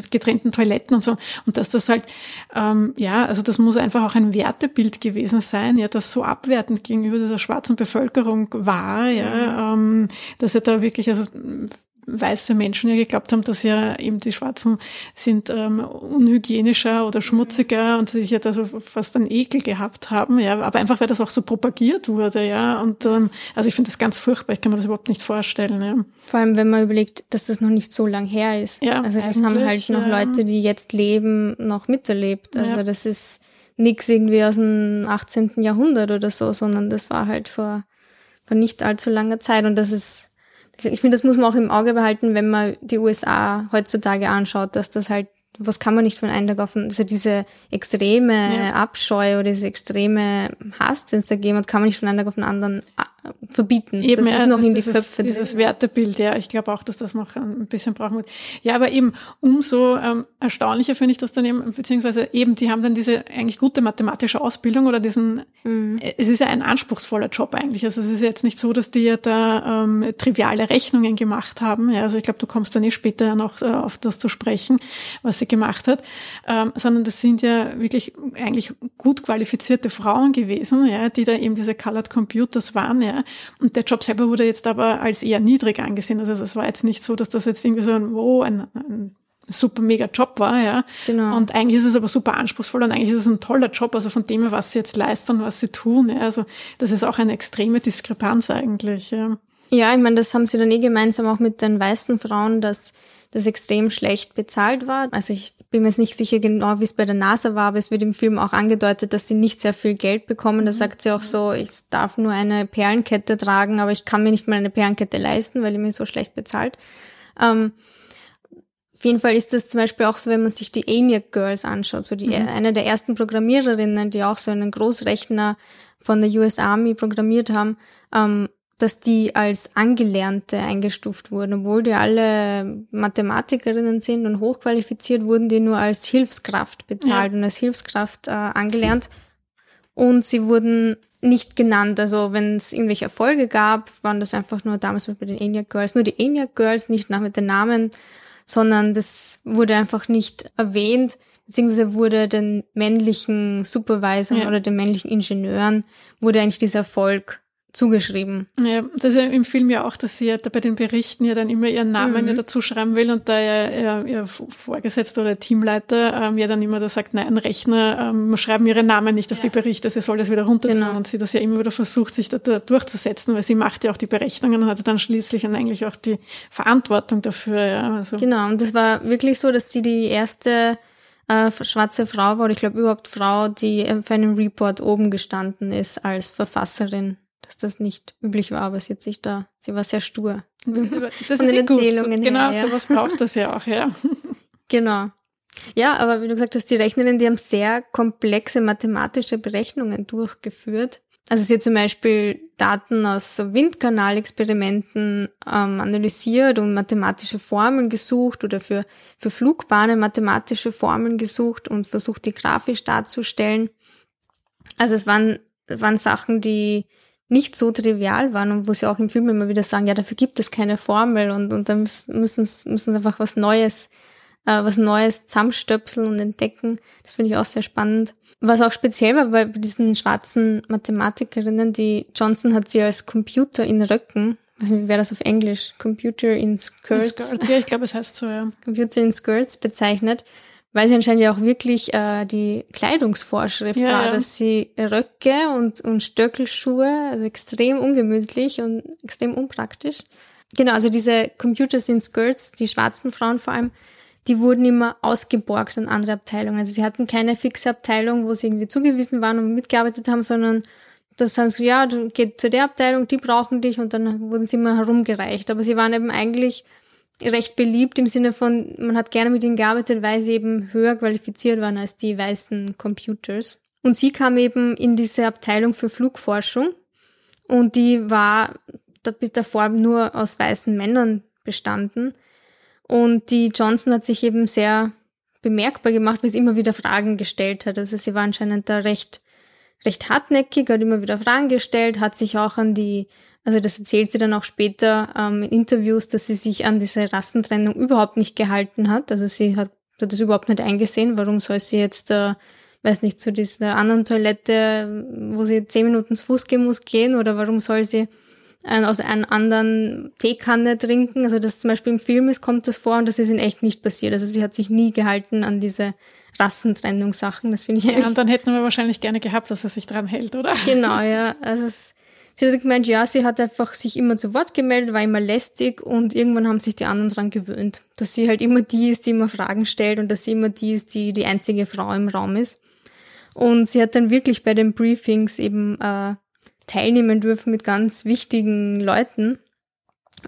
getrennten Toiletten und so. Und dass das halt, ähm, ja, also das muss einfach auch ein Wertebild gewesen sein, ja, das so abwertend gegenüber dieser schwarzen Bevölkerung war, ja, mhm. ähm, dass er da wirklich, also weiße Menschen ja geglaubt haben, dass ja eben die Schwarzen sind ähm, unhygienischer oder schmutziger und sich ja da so fast einen Ekel gehabt haben, ja, aber einfach weil das auch so propagiert wurde, ja, und ähm, also ich finde das ganz furchtbar, ich kann mir das überhaupt nicht vorstellen, ja. Vor allem, wenn man überlegt, dass das noch nicht so lang her ist. Ja, also das haben halt noch. Leute, die jetzt leben, noch miterlebt. Also ja. das ist nichts irgendwie aus dem 18. Jahrhundert oder so, sondern das war halt vor vor nicht allzu langer Zeit. Und das ist, ich finde, das muss man auch im Auge behalten, wenn man die USA heutzutage anschaut, dass das halt, was kann man nicht von einem Tag auf also diese extreme ja. Abscheu oder diese extreme Hass, den es da gegeben hat, kann man nicht von einem Tag auf den anderen verbieten. Eben, das ist noch in die dieses, Köpfe. Dieses Wertebild, ja, ich glaube auch, dass das noch ein bisschen brauchen wird. Ja, aber eben umso ähm, erstaunlicher finde ich das dann eben, beziehungsweise eben, die haben dann diese eigentlich gute mathematische Ausbildung oder diesen, mhm. es ist ja ein anspruchsvoller Job eigentlich. Also es ist jetzt nicht so, dass die ja da ähm, triviale Rechnungen gemacht haben. Ja, also ich glaube, du kommst dann eh später noch äh, auf das zu sprechen, was sie gemacht hat, ähm, sondern das sind ja wirklich eigentlich gut qualifizierte Frauen gewesen, ja, die da eben diese Colored Computers waren, ja. Und der Job selber wurde jetzt aber als eher niedrig angesehen. Also es war jetzt nicht so, dass das jetzt irgendwie so ein, wow, ein, ein super mega Job war, ja. Genau. Und eigentlich ist es aber super anspruchsvoll und eigentlich ist es ein toller Job, also von dem her, was sie jetzt leisten, was sie tun, ja. Also das ist auch eine extreme Diskrepanz eigentlich, ja. Ja, ich meine, das haben sie dann eh gemeinsam auch mit den weißen Frauen, dass das extrem schlecht bezahlt war. Also ich bin mir jetzt nicht sicher genau, wie es bei der NASA war, aber es wird im Film auch angedeutet, dass sie nicht sehr viel Geld bekommen. Da mhm. sagt sie auch so, ich darf nur eine Perlenkette tragen, aber ich kann mir nicht mal eine Perlenkette leisten, weil ihr mir so schlecht bezahlt. Ähm, auf jeden Fall ist das zum Beispiel auch so, wenn man sich die ENIAC Girls anschaut, so die, mhm. eine der ersten Programmiererinnen, die auch so einen Großrechner von der US Army programmiert haben, ähm, dass die als Angelernte eingestuft wurden, obwohl die alle Mathematikerinnen sind und hochqualifiziert, wurden die nur als Hilfskraft bezahlt ja. und als Hilfskraft äh, angelernt. Und sie wurden nicht genannt. Also wenn es irgendwelche Erfolge gab, waren das einfach nur damals bei den ENIAC Girls, nur die ENIAC Girls, nicht nach mit den Namen, sondern das wurde einfach nicht erwähnt, beziehungsweise wurde den männlichen Supervisor ja. oder den männlichen Ingenieuren wurde eigentlich dieser Erfolg zugeschrieben. Ja, das ist ja im Film ja auch, dass sie ja da bei den Berichten ja dann immer ihren Namen mhm. ja dazu schreiben will und da ja ihr, ihr Vorgesetzter oder Teamleiter ähm, ja dann immer da sagt, nein, Rechner ähm, schreiben ihre Namen nicht auf ja. die Berichte, sie soll das wieder runter tun genau. und sie das ja immer wieder versucht, sich da, da, durchzusetzen, weil sie macht ja auch die Berechnungen und hatte dann schließlich und eigentlich auch die Verantwortung dafür. Ja, also. Genau, und das war wirklich so, dass sie die erste äh, schwarze Frau war, oder ich glaube überhaupt Frau, die für einen Report oben gestanden ist als Verfasserin dass das nicht üblich war, aber sie hat sich da, sie war sehr stur. Das ist den gut. Genau, her, ja. sowas braucht das ja auch, ja. Genau. Ja, aber wie du gesagt hast, die Rechnerinnen, die haben sehr komplexe mathematische Berechnungen durchgeführt. Also sie hat zum Beispiel Daten aus Windkanalexperimenten ähm, analysiert und mathematische Formeln gesucht oder für, für Flugbahnen mathematische Formeln gesucht und versucht, die grafisch darzustellen. Also es waren, waren Sachen, die nicht so trivial waren und wo sie auch im Film immer wieder sagen, ja, dafür gibt es keine Formel und, und dann müssen, müssen sie einfach was Neues, äh, was Neues zusammenstöpseln und entdecken. Das finde ich auch sehr spannend. Was auch speziell war bei diesen schwarzen Mathematikerinnen, die Johnson hat sie als Computer in Röcken, weiß nicht, wie wäre das auf Englisch? Computer in Skirts. In Skirts. Ja, ich glaube, es heißt so, ja. Computer in Skirts bezeichnet weil sie anscheinend ja auch wirklich äh, die Kleidungsvorschrift ja, war, ja. dass sie Röcke und, und Stöckelschuhe, also extrem ungemütlich und extrem unpraktisch. Genau, also diese Computers in Skirts, die schwarzen Frauen vor allem, die wurden immer ausgeborgt an andere Abteilungen. Also sie hatten keine fixe Abteilung, wo sie irgendwie zugewiesen waren und mitgearbeitet haben, sondern das haben sie, ja, du gehst zu der Abteilung, die brauchen dich und dann wurden sie immer herumgereicht. Aber sie waren eben eigentlich recht beliebt im Sinne von, man hat gerne mit ihnen gearbeitet, weil sie eben höher qualifiziert waren als die weißen Computers. Und sie kam eben in diese Abteilung für Flugforschung und die war bis davor nur aus weißen Männern bestanden. Und die Johnson hat sich eben sehr bemerkbar gemacht, weil sie immer wieder Fragen gestellt hat. Also sie war anscheinend da recht, recht hartnäckig, hat immer wieder Fragen gestellt, hat sich auch an die also das erzählt sie dann auch später ähm, in Interviews, dass sie sich an diese Rassentrennung überhaupt nicht gehalten hat. Also sie hat, hat das überhaupt nicht eingesehen. Warum soll sie jetzt, äh, weiß nicht, zu dieser anderen Toilette, wo sie zehn Minuten zu Fuß gehen muss, gehen? Oder warum soll sie aus einer anderen Teekanne trinken? Also das zum Beispiel im Film ist, kommt das vor und das ist in echt nicht passiert. Also sie hat sich nie gehalten an diese Rassentrennungssachen. Das finde ich Ja, und dann hätten wir wahrscheinlich gerne gehabt, dass er sich dran hält, oder? Genau, ja. Also es Sie hat gemeint, ja, sie hat einfach sich immer zu Wort gemeldet, war immer lästig und irgendwann haben sich die anderen dran gewöhnt, dass sie halt immer die ist, die immer Fragen stellt und dass sie immer die ist, die die einzige Frau im Raum ist. Und sie hat dann wirklich bei den Briefings eben äh, teilnehmen dürfen mit ganz wichtigen Leuten,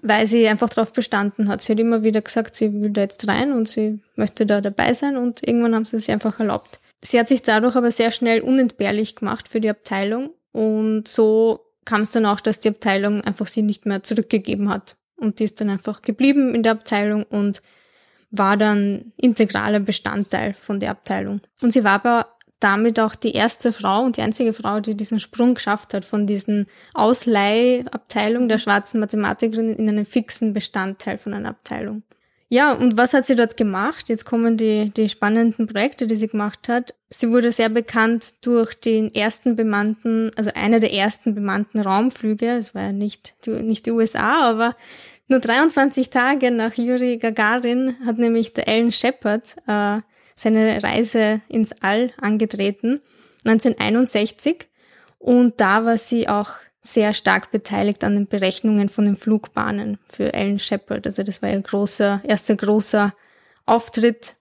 weil sie einfach darauf bestanden hat. Sie hat immer wieder gesagt, sie will da jetzt rein und sie möchte da dabei sein und irgendwann haben sie es einfach erlaubt. Sie hat sich dadurch aber sehr schnell unentbehrlich gemacht für die Abteilung und so kam es dann auch, dass die Abteilung einfach sie nicht mehr zurückgegeben hat. Und die ist dann einfach geblieben in der Abteilung und war dann integraler Bestandteil von der Abteilung. Und sie war aber damit auch die erste Frau und die einzige Frau, die diesen Sprung geschafft hat von diesen Ausleihabteilung der schwarzen Mathematikerin in einen fixen Bestandteil von einer Abteilung. Ja, und was hat sie dort gemacht? Jetzt kommen die, die spannenden Projekte, die sie gemacht hat. Sie wurde sehr bekannt durch den ersten bemannten, also einer der ersten bemannten Raumflüge. Es war ja nicht die, nicht die USA, aber nur 23 Tage nach Yuri Gagarin hat nämlich der Alan Shepard äh, seine Reise ins All angetreten, 1961. Und da war sie auch sehr stark beteiligt an den Berechnungen von den Flugbahnen für Alan Shepard. Also das war ihr großer, erster großer Auftritt,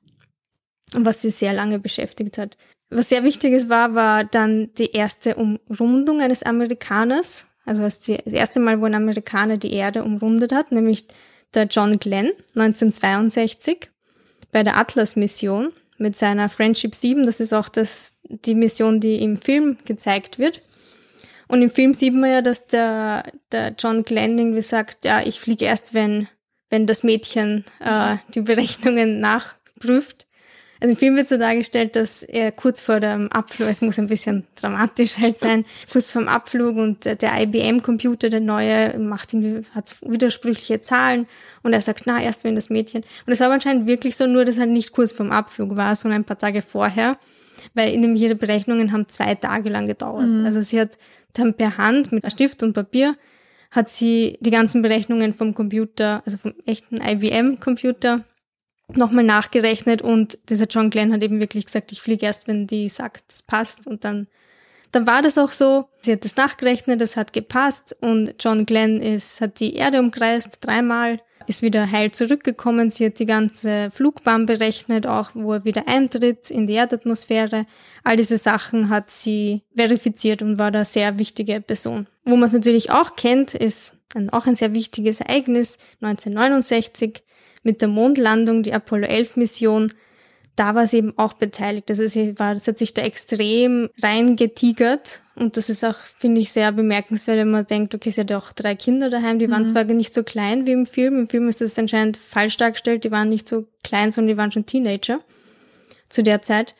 was sie sehr lange beschäftigt hat. Was sehr wichtiges war, war dann die erste Umrundung eines Amerikaners. Also das erste Mal, wo ein Amerikaner die Erde umrundet hat, nämlich der John Glenn 1962 bei der Atlas-Mission mit seiner Friendship 7. Das ist auch das, die Mission, die im Film gezeigt wird. Und im Film sieht man ja, dass der, der John Glenn irgendwie sagt, ja, ich fliege erst, wenn, wenn das Mädchen äh, die Berechnungen nachprüft. Also im Film wird so dargestellt, dass er kurz vor dem Abflug, es muss ein bisschen dramatisch halt sein, kurz vor dem Abflug und der IBM-Computer, der neue, macht ihm, hat widersprüchliche Zahlen und er sagt, na, erst wenn das Mädchen. Und es war anscheinend wirklich so, nur dass halt nicht kurz vor dem Abflug war, sondern ein paar Tage vorher, weil nämlich ihre Berechnungen haben zwei Tage lang gedauert. Mhm. Also sie hat dann per Hand mit Stift und Papier hat sie die ganzen Berechnungen vom Computer, also vom echten IBM-Computer nochmal nachgerechnet und dieser John Glenn hat eben wirklich gesagt, ich fliege erst, wenn die sagt, es passt und dann dann war das auch so. Sie hat das nachgerechnet, es hat gepasst und John Glenn ist, hat die Erde umkreist dreimal, ist wieder heil zurückgekommen. Sie hat die ganze Flugbahn berechnet, auch wo er wieder eintritt in die Erdatmosphäre. All diese Sachen hat sie verifiziert und war da sehr wichtige Person. Wo man es natürlich auch kennt, ist ein, auch ein sehr wichtiges Ereignis 1969 mit der Mondlandung, die Apollo 11 Mission, da war sie eben auch beteiligt. Also sie war, sie hat sich da extrem reingetigert und das ist auch, finde ich, sehr bemerkenswert, wenn man denkt, okay, sie hat auch drei Kinder daheim, die mhm. waren zwar nicht so klein wie im Film, im Film ist das anscheinend falsch dargestellt, die waren nicht so klein, sondern die waren schon Teenager zu der Zeit.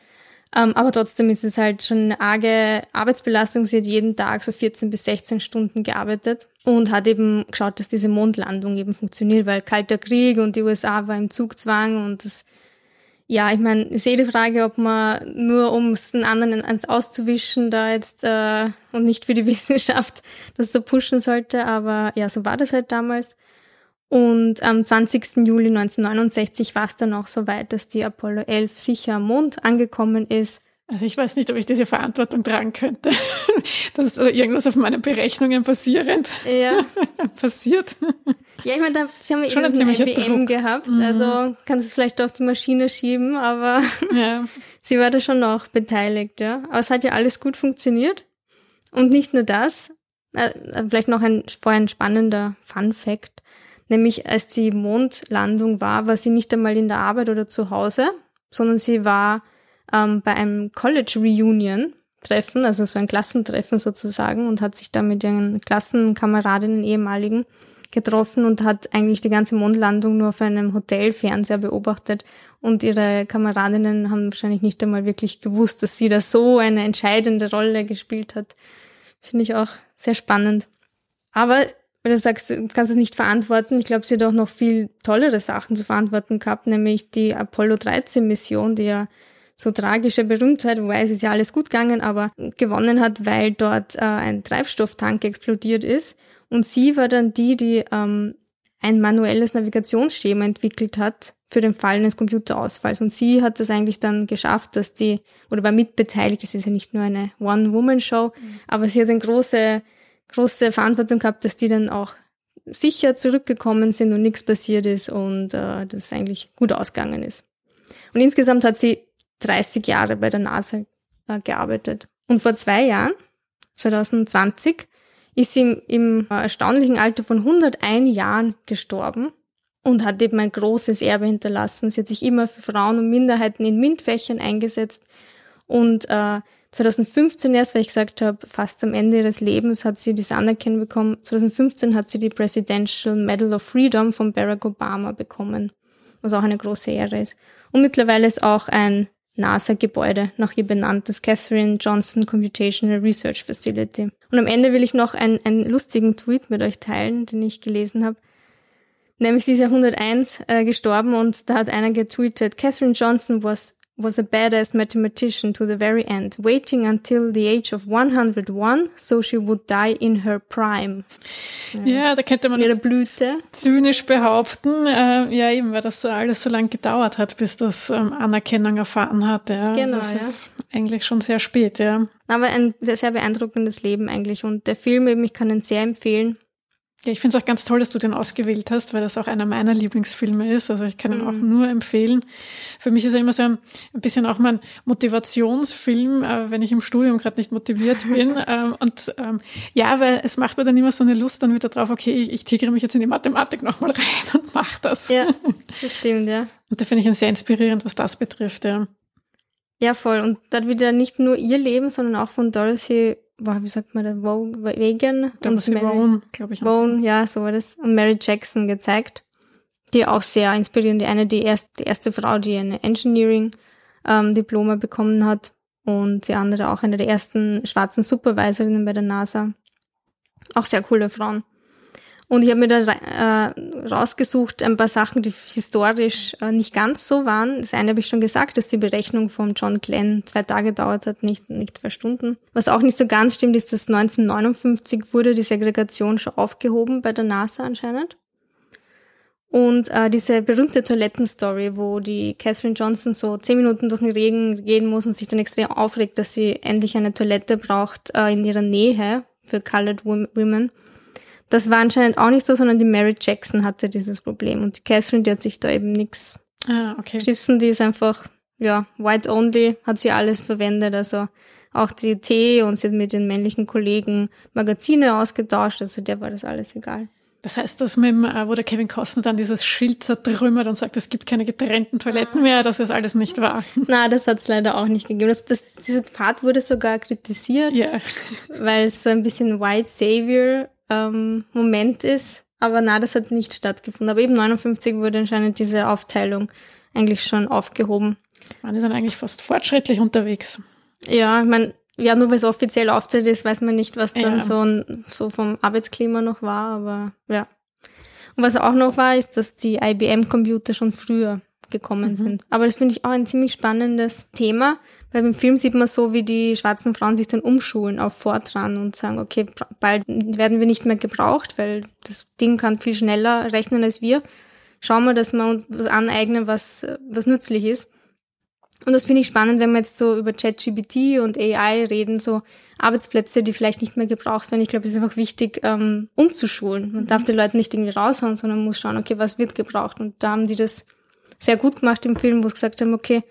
Ähm, aber trotzdem ist es halt schon eine arge Arbeitsbelastung. Sie hat jeden Tag so 14 bis 16 Stunden gearbeitet und hat eben geschaut, dass diese Mondlandung eben funktioniert, weil kalter Krieg und die USA war im Zugzwang und das, ja, ich meine, ich sehe die Frage, ob man nur um es den anderen eins auszuwischen da jetzt äh, und nicht für die Wissenschaft das so pushen sollte, aber ja, so war das halt damals. Und am 20. Juli 1969 war es dann auch so weit, dass die Apollo 11 sicher am Mond angekommen ist also ich weiß nicht, ob ich diese Verantwortung tragen könnte, dass irgendwas auf meinen Berechnungen basierend ja. passiert. Ja, ich meine, da, sie haben Schon eh ein IBM gehabt, mhm. also kannst du es vielleicht auf die Maschine schieben, aber ja. sie war da schon noch beteiligt, ja. Aber es hat ja alles gut funktioniert. Und nicht nur das, äh, vielleicht noch ein vorher ein spannender Fun Fact, nämlich als die Mondlandung war, war sie nicht einmal in der Arbeit oder zu Hause, sondern sie war ähm, bei einem College Reunion Treffen, also so ein Klassentreffen sozusagen und hat sich da mit ihren Klassenkameradinnen ehemaligen getroffen und hat eigentlich die ganze Mondlandung nur auf einem Hotelfernseher beobachtet und ihre Kameradinnen haben wahrscheinlich nicht einmal wirklich gewusst, dass sie da so eine entscheidende Rolle gespielt hat. Finde ich auch sehr spannend. Aber wenn du sagst, du kannst es nicht verantworten, ich glaube, sie hat auch noch viel tollere Sachen zu verantworten gehabt, nämlich die Apollo 13 Mission, die ja so tragische Berühmtheit, wobei es ist ja alles gut gegangen, aber gewonnen hat, weil dort äh, ein Treibstofftank explodiert ist. Und sie war dann die, die ähm, ein manuelles Navigationsschema entwickelt hat für den Fall eines Computerausfalls. Und sie hat es eigentlich dann geschafft, dass die, oder war mitbeteiligt, das ist ja nicht nur eine One-Woman-Show, mhm. aber sie hat eine große, große Verantwortung gehabt, dass die dann auch sicher zurückgekommen sind und nichts passiert ist und äh, das eigentlich gut ausgegangen ist. Und insgesamt hat sie 30 Jahre bei der NASA äh, gearbeitet. Und vor zwei Jahren, 2020, ist sie im, im äh, erstaunlichen Alter von 101 Jahren gestorben und hat eben ein großes Erbe hinterlassen. Sie hat sich immer für Frauen und Minderheiten in MINT-Fächern eingesetzt Und äh, 2015 erst, weil ich gesagt habe, fast am Ende ihres Lebens hat sie diese Anerkennung bekommen. 2015 hat sie die Presidential Medal of Freedom von Barack Obama bekommen, was auch eine große Ehre ist. Und mittlerweile ist auch ein NASA-Gebäude nach ihr benannt, das Catherine Johnson Computational Research Facility. Und am Ende will ich noch einen, einen lustigen Tweet mit euch teilen, den ich gelesen habe. Nämlich sie ist ja 101 äh, gestorben und da hat einer getweetet, Catherine Johnson was was a badass mathematician to the very end, waiting until the age of 101, so she would die in her prime. Ja, da könnte man ihre Blüte. zynisch behaupten, äh, ja eben, weil das so alles so lange gedauert hat, bis das ähm, Anerkennung erfahren hat. Ja. Genau, das ja. ist eigentlich schon sehr spät, ja. Aber ein sehr beeindruckendes Leben eigentlich und der Film eben, ich kann ihn sehr empfehlen. Ja, ich finde es auch ganz toll, dass du den ausgewählt hast, weil das auch einer meiner Lieblingsfilme ist. Also ich kann ihn auch nur empfehlen. Für mich ist er immer so ein, ein bisschen auch mein Motivationsfilm, äh, wenn ich im Studium gerade nicht motiviert bin. ähm, und ähm, ja, weil es macht mir dann immer so eine Lust dann wieder drauf, okay, ich, ich tigere mich jetzt in die Mathematik nochmal rein und mach das. Ja, das stimmt, ja. Und da finde ich ihn sehr inspirierend, was das betrifft, ja. Ja, voll. Und dort wieder nicht nur ihr Leben, sondern auch von Dorothy wie sagt man das, Wagan und Mary glaube ich. Vaughn, ja, so war das. Und Mary Jackson gezeigt, die auch sehr inspirierend, die eine, die, erst, die erste Frau, die eine Engineering-Diploma ähm, bekommen hat und die andere auch eine der ersten schwarzen Supervisorinnen bei der NASA. Auch sehr coole Frauen. Und ich habe mir da äh, rausgesucht ein paar Sachen, die historisch äh, nicht ganz so waren. Das eine habe ich schon gesagt, dass die Berechnung von John Glenn zwei Tage dauert hat, nicht, nicht zwei Stunden. Was auch nicht so ganz stimmt, ist, dass 1959 wurde die Segregation schon aufgehoben bei der NASA anscheinend. Und äh, diese berühmte Toilettenstory, wo die Catherine Johnson so zehn Minuten durch den Regen gehen muss und sich dann extrem aufregt, dass sie endlich eine Toilette braucht äh, in ihrer Nähe für Colored Women das war anscheinend auch nicht so, sondern die Mary Jackson hatte dieses Problem. Und die Catherine, die hat sich da eben nichts ah, okay. geschissen. Die ist einfach, ja, white only, hat sie alles verwendet. Also auch die Tee und sie hat mit den männlichen Kollegen Magazine ausgetauscht. Also der war das alles egal. Das heißt, dass mit dem, äh, wo der Kevin Costner dann dieses Schild zertrümmert und sagt, es gibt keine getrennten Toiletten mehr, das ist alles nicht wahr. Na, das hat es leider auch nicht gegeben. Das, das, dieser Part wurde sogar kritisiert, ja. weil es so ein bisschen White Savior ähm, Moment ist. Aber na, das hat nicht stattgefunden. Aber eben 59 wurde anscheinend diese Aufteilung eigentlich schon aufgehoben. Waren die dann eigentlich fast fortschrittlich unterwegs? Ja, ich meine, ja, nur weil es offiziell aufgeteilt ist, weiß man nicht, was dann ja. so, ein, so vom Arbeitsklima noch war, aber ja. Und was auch noch war, ist, dass die IBM-Computer schon früher gekommen mhm. sind. Aber das finde ich auch ein ziemlich spannendes Thema, weil im Film sieht man so, wie die schwarzen Frauen sich dann umschulen auf Fortran und sagen, okay, bald werden wir nicht mehr gebraucht, weil das Ding kann viel schneller rechnen als wir. Schauen wir, dass wir uns was aneignen, was, was nützlich ist. Und das finde ich spannend, wenn wir jetzt so über ChatGPT und AI reden, so Arbeitsplätze, die vielleicht nicht mehr gebraucht werden. Ich glaube, es ist einfach wichtig, ähm, umzuschulen. Man darf die Leute nicht irgendwie raushauen, sondern muss schauen, okay, was wird gebraucht. Und da haben die das sehr gut gemacht im Film, wo sie gesagt haben, okay,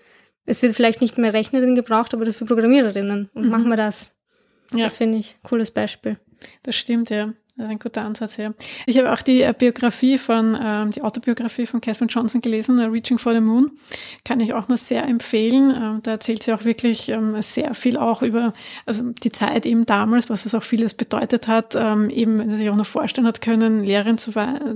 es wird vielleicht nicht mehr Rechnerinnen gebraucht, aber dafür Programmiererinnen. Und mhm. machen wir das. Ja. Das finde ich cooles Beispiel. Das stimmt, ja. Das ist ein guter Ansatz, ja. Ich habe auch die äh, Biografie von, ähm, die Autobiografie von Catherine Johnson gelesen, uh, Reaching for the Moon. Kann ich auch nur sehr empfehlen. Ähm, da erzählt sie auch wirklich ähm, sehr viel auch über, also die Zeit eben damals, was es auch vieles bedeutet hat, ähm, eben, wenn sie sich auch noch vorstellen hat können, Lehrerin zu,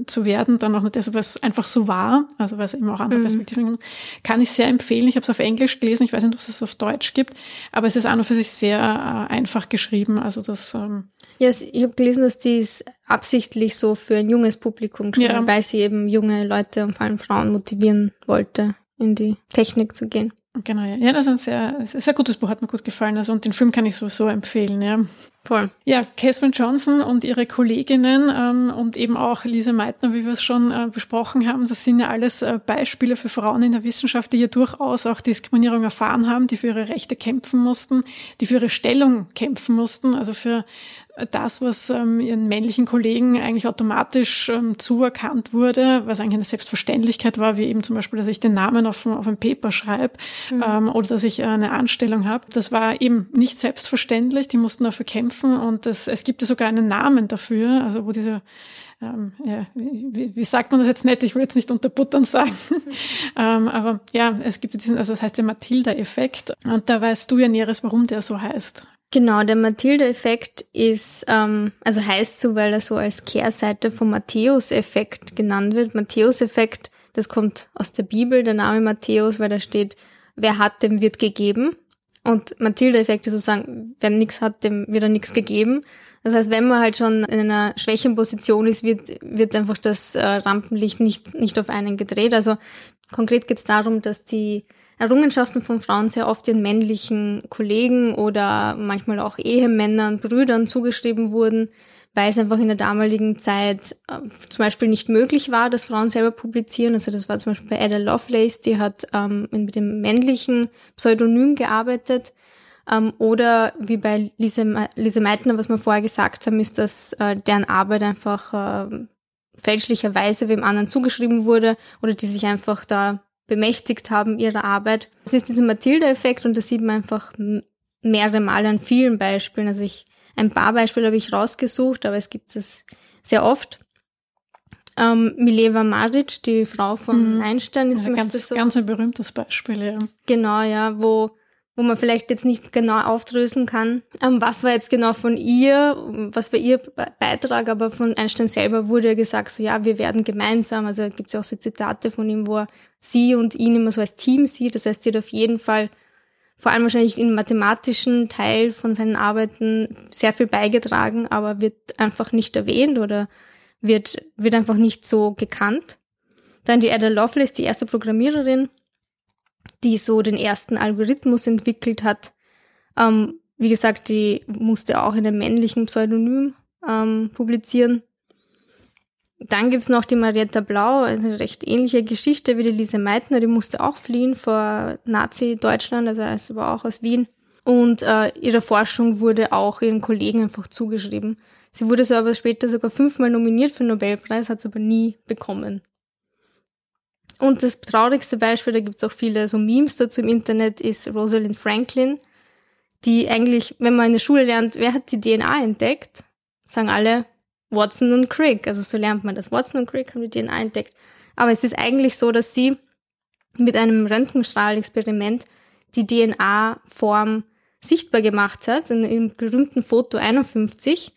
zu werden, dann auch nicht deshalb, was einfach so war, also was eben auch andere mhm. Perspektiven kann ich sehr empfehlen. Ich habe es auf Englisch gelesen, ich weiß nicht, ob es es auf Deutsch gibt, aber es ist an und für sich sehr äh, einfach geschrieben, also das, ähm, ja, ich habe gelesen, dass die es absichtlich so für ein junges Publikum geschrieben, ja. weil sie eben junge Leute und vor allem Frauen motivieren wollte, in die Technik zu gehen. Genau, ja. ja, das ist ein sehr, sehr gutes Buch, hat mir gut gefallen. Also, und den Film kann ich sowieso empfehlen, ja. Voll. Ja, Catherine Johnson und ihre Kolleginnen ähm, und eben auch Lisa Meitner, wie wir es schon äh, besprochen haben, das sind ja alles äh, Beispiele für Frauen in der Wissenschaft, die ja durchaus auch Diskriminierung erfahren haben, die für ihre Rechte kämpfen mussten, die für ihre Stellung kämpfen mussten, also für das, was ähm, ihren männlichen Kollegen eigentlich automatisch ähm, zuerkannt wurde, was eigentlich eine Selbstverständlichkeit war, wie eben zum Beispiel, dass ich den Namen auf, auf ein Paper schreibe mhm. ähm, oder dass ich eine Anstellung habe. Das war eben nicht selbstverständlich, die mussten dafür kämpfen und das, es gibt ja sogar einen Namen dafür, also wo diese ähm, ja, wie, wie sagt man das jetzt nicht? Ich will jetzt nicht unter Buttern sagen. ähm, aber ja, es gibt diesen, also das heißt der Matilda-Effekt. Und da weißt du ja Näheres, warum der so heißt. Genau, der Matilda-Effekt ist, ähm, also heißt so, weil er so als Kehrseite vom Matthäus-Effekt genannt wird. Matthäus-Effekt, das kommt aus der Bibel, der Name Matthäus, weil da steht, wer hat, dem wird gegeben. Und Matilda-Effekt ist sozusagen, wer nichts hat, dem wird er nichts gegeben. Das heißt, wenn man halt schon in einer schwächen Position ist, wird, wird einfach das äh, Rampenlicht nicht, nicht auf einen gedreht. Also konkret geht es darum, dass die Errungenschaften von Frauen sehr oft ihren männlichen Kollegen oder manchmal auch Ehemännern, Brüdern zugeschrieben wurden, weil es einfach in der damaligen Zeit äh, zum Beispiel nicht möglich war, dass Frauen selber publizieren. Also das war zum Beispiel bei Ada Lovelace, die hat ähm, mit dem männlichen Pseudonym gearbeitet. Ähm, oder wie bei Lise, Lise Meitner, was wir vorher gesagt haben, ist, dass äh, deren Arbeit einfach äh, fälschlicherweise wem anderen zugeschrieben wurde oder die sich einfach da bemächtigt haben ihrer Arbeit. Das ist dieser Matilda-Effekt und das sieht man einfach mehrere Male an vielen Beispielen. Also ich, ein paar Beispiele habe ich rausgesucht, aber es gibt es sehr oft. Ähm, Mileva Maric, die Frau von hm. Einstein, ist ja, ganz, so, ganz ein berühmtes Beispiel, ja. Genau, ja, wo wo man vielleicht jetzt nicht genau aufdröseln kann, ähm, was war jetzt genau von ihr, was war ihr Beitrag, aber von Einstein selber wurde ja gesagt, so ja, wir werden gemeinsam, also gibt es ja auch so Zitate von ihm, wo er sie und ihn immer so als Team sieht, das heißt, sie hat auf jeden Fall vor allem wahrscheinlich im mathematischen Teil von seinen Arbeiten sehr viel beigetragen, aber wird einfach nicht erwähnt oder wird, wird einfach nicht so gekannt. Dann die Ada Lovelace, die erste Programmiererin, die so den ersten Algorithmus entwickelt hat. Ähm, wie gesagt, die musste auch in einem männlichen Pseudonym ähm, publizieren. Dann gibt's noch die Marietta Blau, eine recht ähnliche Geschichte wie die Lise Meitner, die musste auch fliehen vor Nazi-Deutschland, also ist aber auch aus Wien. Und äh, ihre Forschung wurde auch ihren Kollegen einfach zugeschrieben. Sie wurde so aber später sogar fünfmal nominiert für den Nobelpreis, hat es aber nie bekommen. Und das traurigste Beispiel, da gibt's auch viele so Memes dazu im Internet, ist Rosalind Franklin, die eigentlich, wenn man in der Schule lernt, wer hat die DNA entdeckt, sagen alle Watson und Crick. Also so lernt man das. Watson und Crick haben die DNA entdeckt. Aber es ist eigentlich so, dass sie mit einem Röntgenstrahlexperiment die DNA-Form sichtbar gemacht hat, in dem berühmten Foto 51,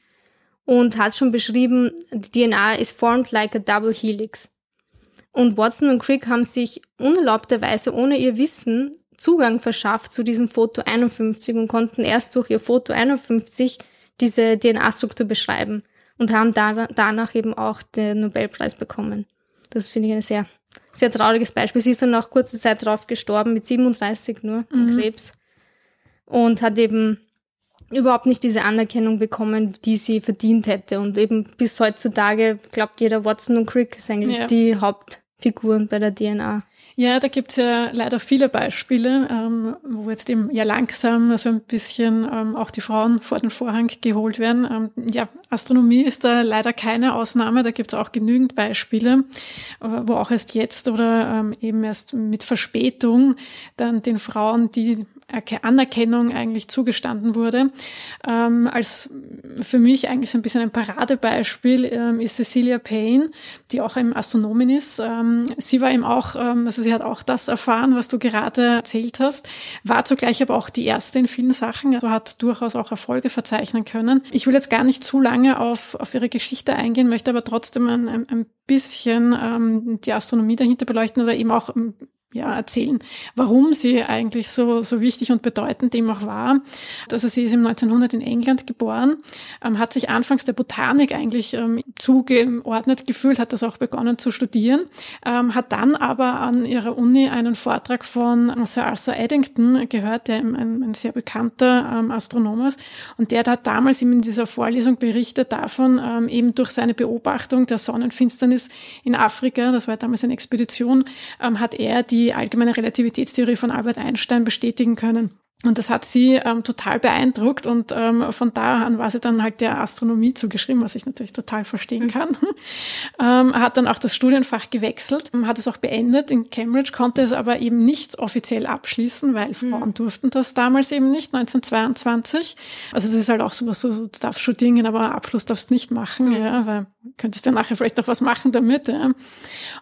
und hat schon beschrieben, die DNA is formed like a double helix. Und Watson und Crick haben sich unerlaubterweise ohne ihr Wissen Zugang verschafft zu diesem Foto 51 und konnten erst durch ihr Foto 51 diese DNA-Struktur beschreiben und haben da, danach eben auch den Nobelpreis bekommen. Das finde ich ein sehr, sehr trauriges Beispiel. Sie ist dann auch kurze Zeit darauf gestorben, mit 37 nur, mhm. Krebs. Und hat eben überhaupt nicht diese Anerkennung bekommen, die sie verdient hätte. Und eben bis heutzutage glaubt jeder, Watson und Crick ist eigentlich ja. die Hauptfiguren bei der DNA. Ja, da gibt's ja leider viele Beispiele, ähm, wo jetzt eben ja langsam so ein bisschen ähm, auch die Frauen vor den Vorhang geholt werden. Ähm, ja, Astronomie ist da leider keine Ausnahme. Da gibt's auch genügend Beispiele, äh, wo auch erst jetzt oder ähm, eben erst mit Verspätung dann den Frauen, die Anerkennung eigentlich zugestanden wurde. Ähm, als für mich eigentlich so ein bisschen ein Paradebeispiel ähm, ist Cecilia Payne, die auch im Astronomin ist. Ähm, sie war eben auch, ähm, also sie hat auch das erfahren, was du gerade erzählt hast, war zugleich aber auch die erste in vielen Sachen, also hat durchaus auch Erfolge verzeichnen können. Ich will jetzt gar nicht zu lange auf, auf ihre Geschichte eingehen, möchte aber trotzdem ein, ein, ein bisschen ähm, die Astronomie dahinter beleuchten oder eben auch ähm, ja, erzählen, warum sie eigentlich so, so wichtig und bedeutend dem auch war. Also sie ist im 1900 in England geboren, ähm, hat sich anfangs der Botanik eigentlich ähm, zugeordnet gefühlt, hat das auch begonnen zu studieren, ähm, hat dann aber an ihrer Uni einen Vortrag von Sir Arthur Eddington gehört, der ein, ein sehr bekannter ähm, Astronom ist und der hat damals eben in dieser Vorlesung berichtet davon, ähm, eben durch seine Beobachtung der Sonnenfinsternis in Afrika, das war damals eine Expedition, ähm, hat er die die allgemeine Relativitätstheorie von Albert Einstein bestätigen können. Und das hat sie ähm, total beeindruckt und ähm, von da an war sie dann halt der Astronomie zugeschrieben, was ich natürlich total verstehen mhm. kann. ähm, hat dann auch das Studienfach gewechselt, hat es auch beendet in Cambridge, konnte es aber eben nicht offiziell abschließen, weil mhm. Frauen mhm. durften das damals eben nicht, 1922. Also das ist halt auch sowas, so, du darfst studieren, aber Abschluss darfst du nicht machen, mhm. ja, weil könntest ja nachher vielleicht auch was machen damit. Ja.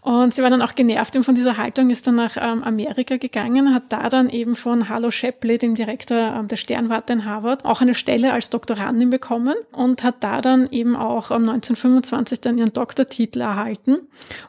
Und sie war dann auch genervt von dieser Haltung, ist dann nach ähm, Amerika gegangen, hat da dann eben von Harlow Shapley, dem Direktor ähm, der Sternwarte in Harvard, auch eine Stelle als Doktorandin bekommen und hat da dann eben auch ähm, 1925 dann ihren Doktortitel erhalten.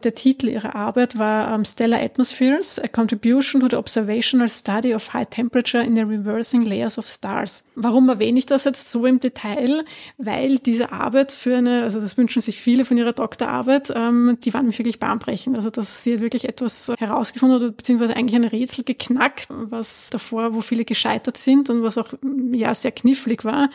Der Titel ihrer Arbeit war ähm, Stellar Atmospheres, a Contribution to the Observational Study of High Temperature in the Reversing Layers of Stars. Warum erwähne ich das jetzt so im Detail? Weil diese Arbeit für eine, also das wünschen sich viele von ihrer Doktorarbeit, ähm, die waren mich wirklich bahnbrechend. Also dass sie wirklich etwas herausgefunden oder beziehungsweise eigentlich ein Rätsel geknackt, was davor, wo viele gescheitert sind und was auch ja sehr knifflig war.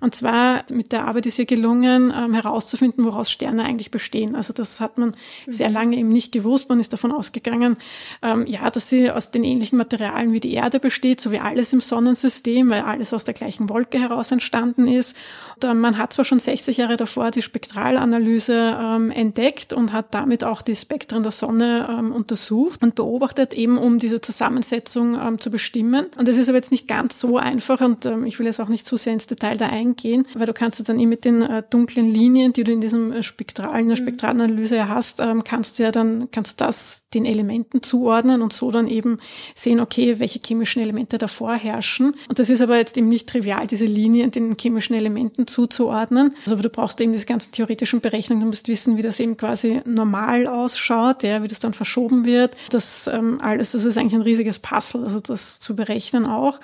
Und zwar mit der Arbeit ist ihr gelungen, ähm, herauszufinden, woraus Sterne eigentlich bestehen. Also das hat man mhm. sehr lange eben nicht gewusst. Man ist davon ausgegangen, ähm, ja, dass sie aus den ähnlichen Materialien wie die Erde besteht, so wie alles im Sonnensystem, weil alles aus der gleichen Wolke heraus entstanden ist. Und, äh, man hat zwar schon 60 Jahre davor die Spektralanalyse ähm, entdeckt und hat damit auch die Spektren der Sonne ähm, untersucht und beobachtet, eben um diese Zusammensetzung ähm, zu bestimmen. Und das ist aber jetzt nicht ganz so einfach und ähm, ich will jetzt auch nicht zu sehr ins Detail da eingehen, weil du kannst dann eben mit den äh, dunklen Linien, die du in diesem äh, spektralen, der mhm. Spektralanalyse hast, ähm, kannst du ja dann, kannst das den Elementen zuordnen und so dann eben sehen, okay, welche chemischen Elemente davor herrschen. Und das ist aber jetzt eben nicht trivial, diese Linien den chemischen Elementen zuzuordnen. Also du brauchst eben diese ganzen theoretischen Berechnungen, du musst wissen, wie das eben quasi normal ausschaut, ja, wie das dann verschoben wird. Das ähm, alles, das ist eigentlich ein riesiges Puzzle, also das zu berechnen auch.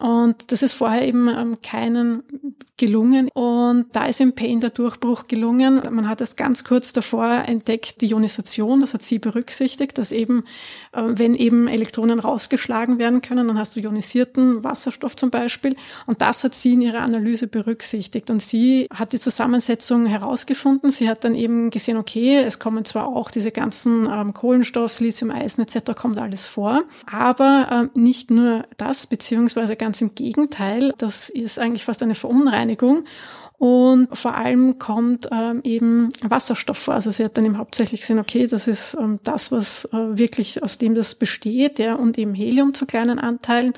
Und das ist vorher eben ähm, keinen gelungen. Und da ist im Pain der Durchbruch gelungen. Man hat es ganz kurz davor entdeckt, die Ionisation, das hat sie berücksichtigt, dass eben, äh, wenn eben Elektronen rausgeschlagen werden können, dann hast du ionisierten Wasserstoff zum Beispiel. Und das hat sie in ihrer Analyse berücksichtigt. Und sie hat die Zusammensetzung herausgefunden. Sie hat dann eben gesehen, okay, es kommen zwar auch diese ganzen ähm, Kohlenstoff, Lithium, Eisen etc. kommt alles vor, aber ähm, nicht nur das, beziehungsweise Ganz im Gegenteil, das ist eigentlich fast eine Verunreinigung. Beteiligung. Und vor allem kommt ähm, eben Wasserstoff vor. Also sie hat dann eben hauptsächlich gesehen, okay, das ist ähm, das, was äh, wirklich aus dem das besteht, ja, und eben Helium zu kleinen Anteilen.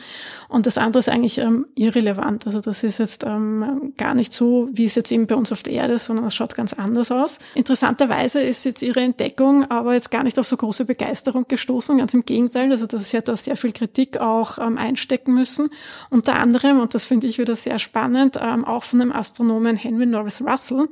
Und das andere ist eigentlich ähm, irrelevant. Also das ist jetzt ähm, gar nicht so, wie es jetzt eben bei uns auf der Erde ist, sondern es schaut ganz anders aus. Interessanterweise ist jetzt ihre Entdeckung aber jetzt gar nicht auf so große Begeisterung gestoßen. Ganz im Gegenteil. Also das ist ja da sehr viel Kritik auch ähm, einstecken müssen. Unter anderem, und das finde ich wieder sehr spannend, ähm, auch von einem Astronomen Namen Henry Norris Russell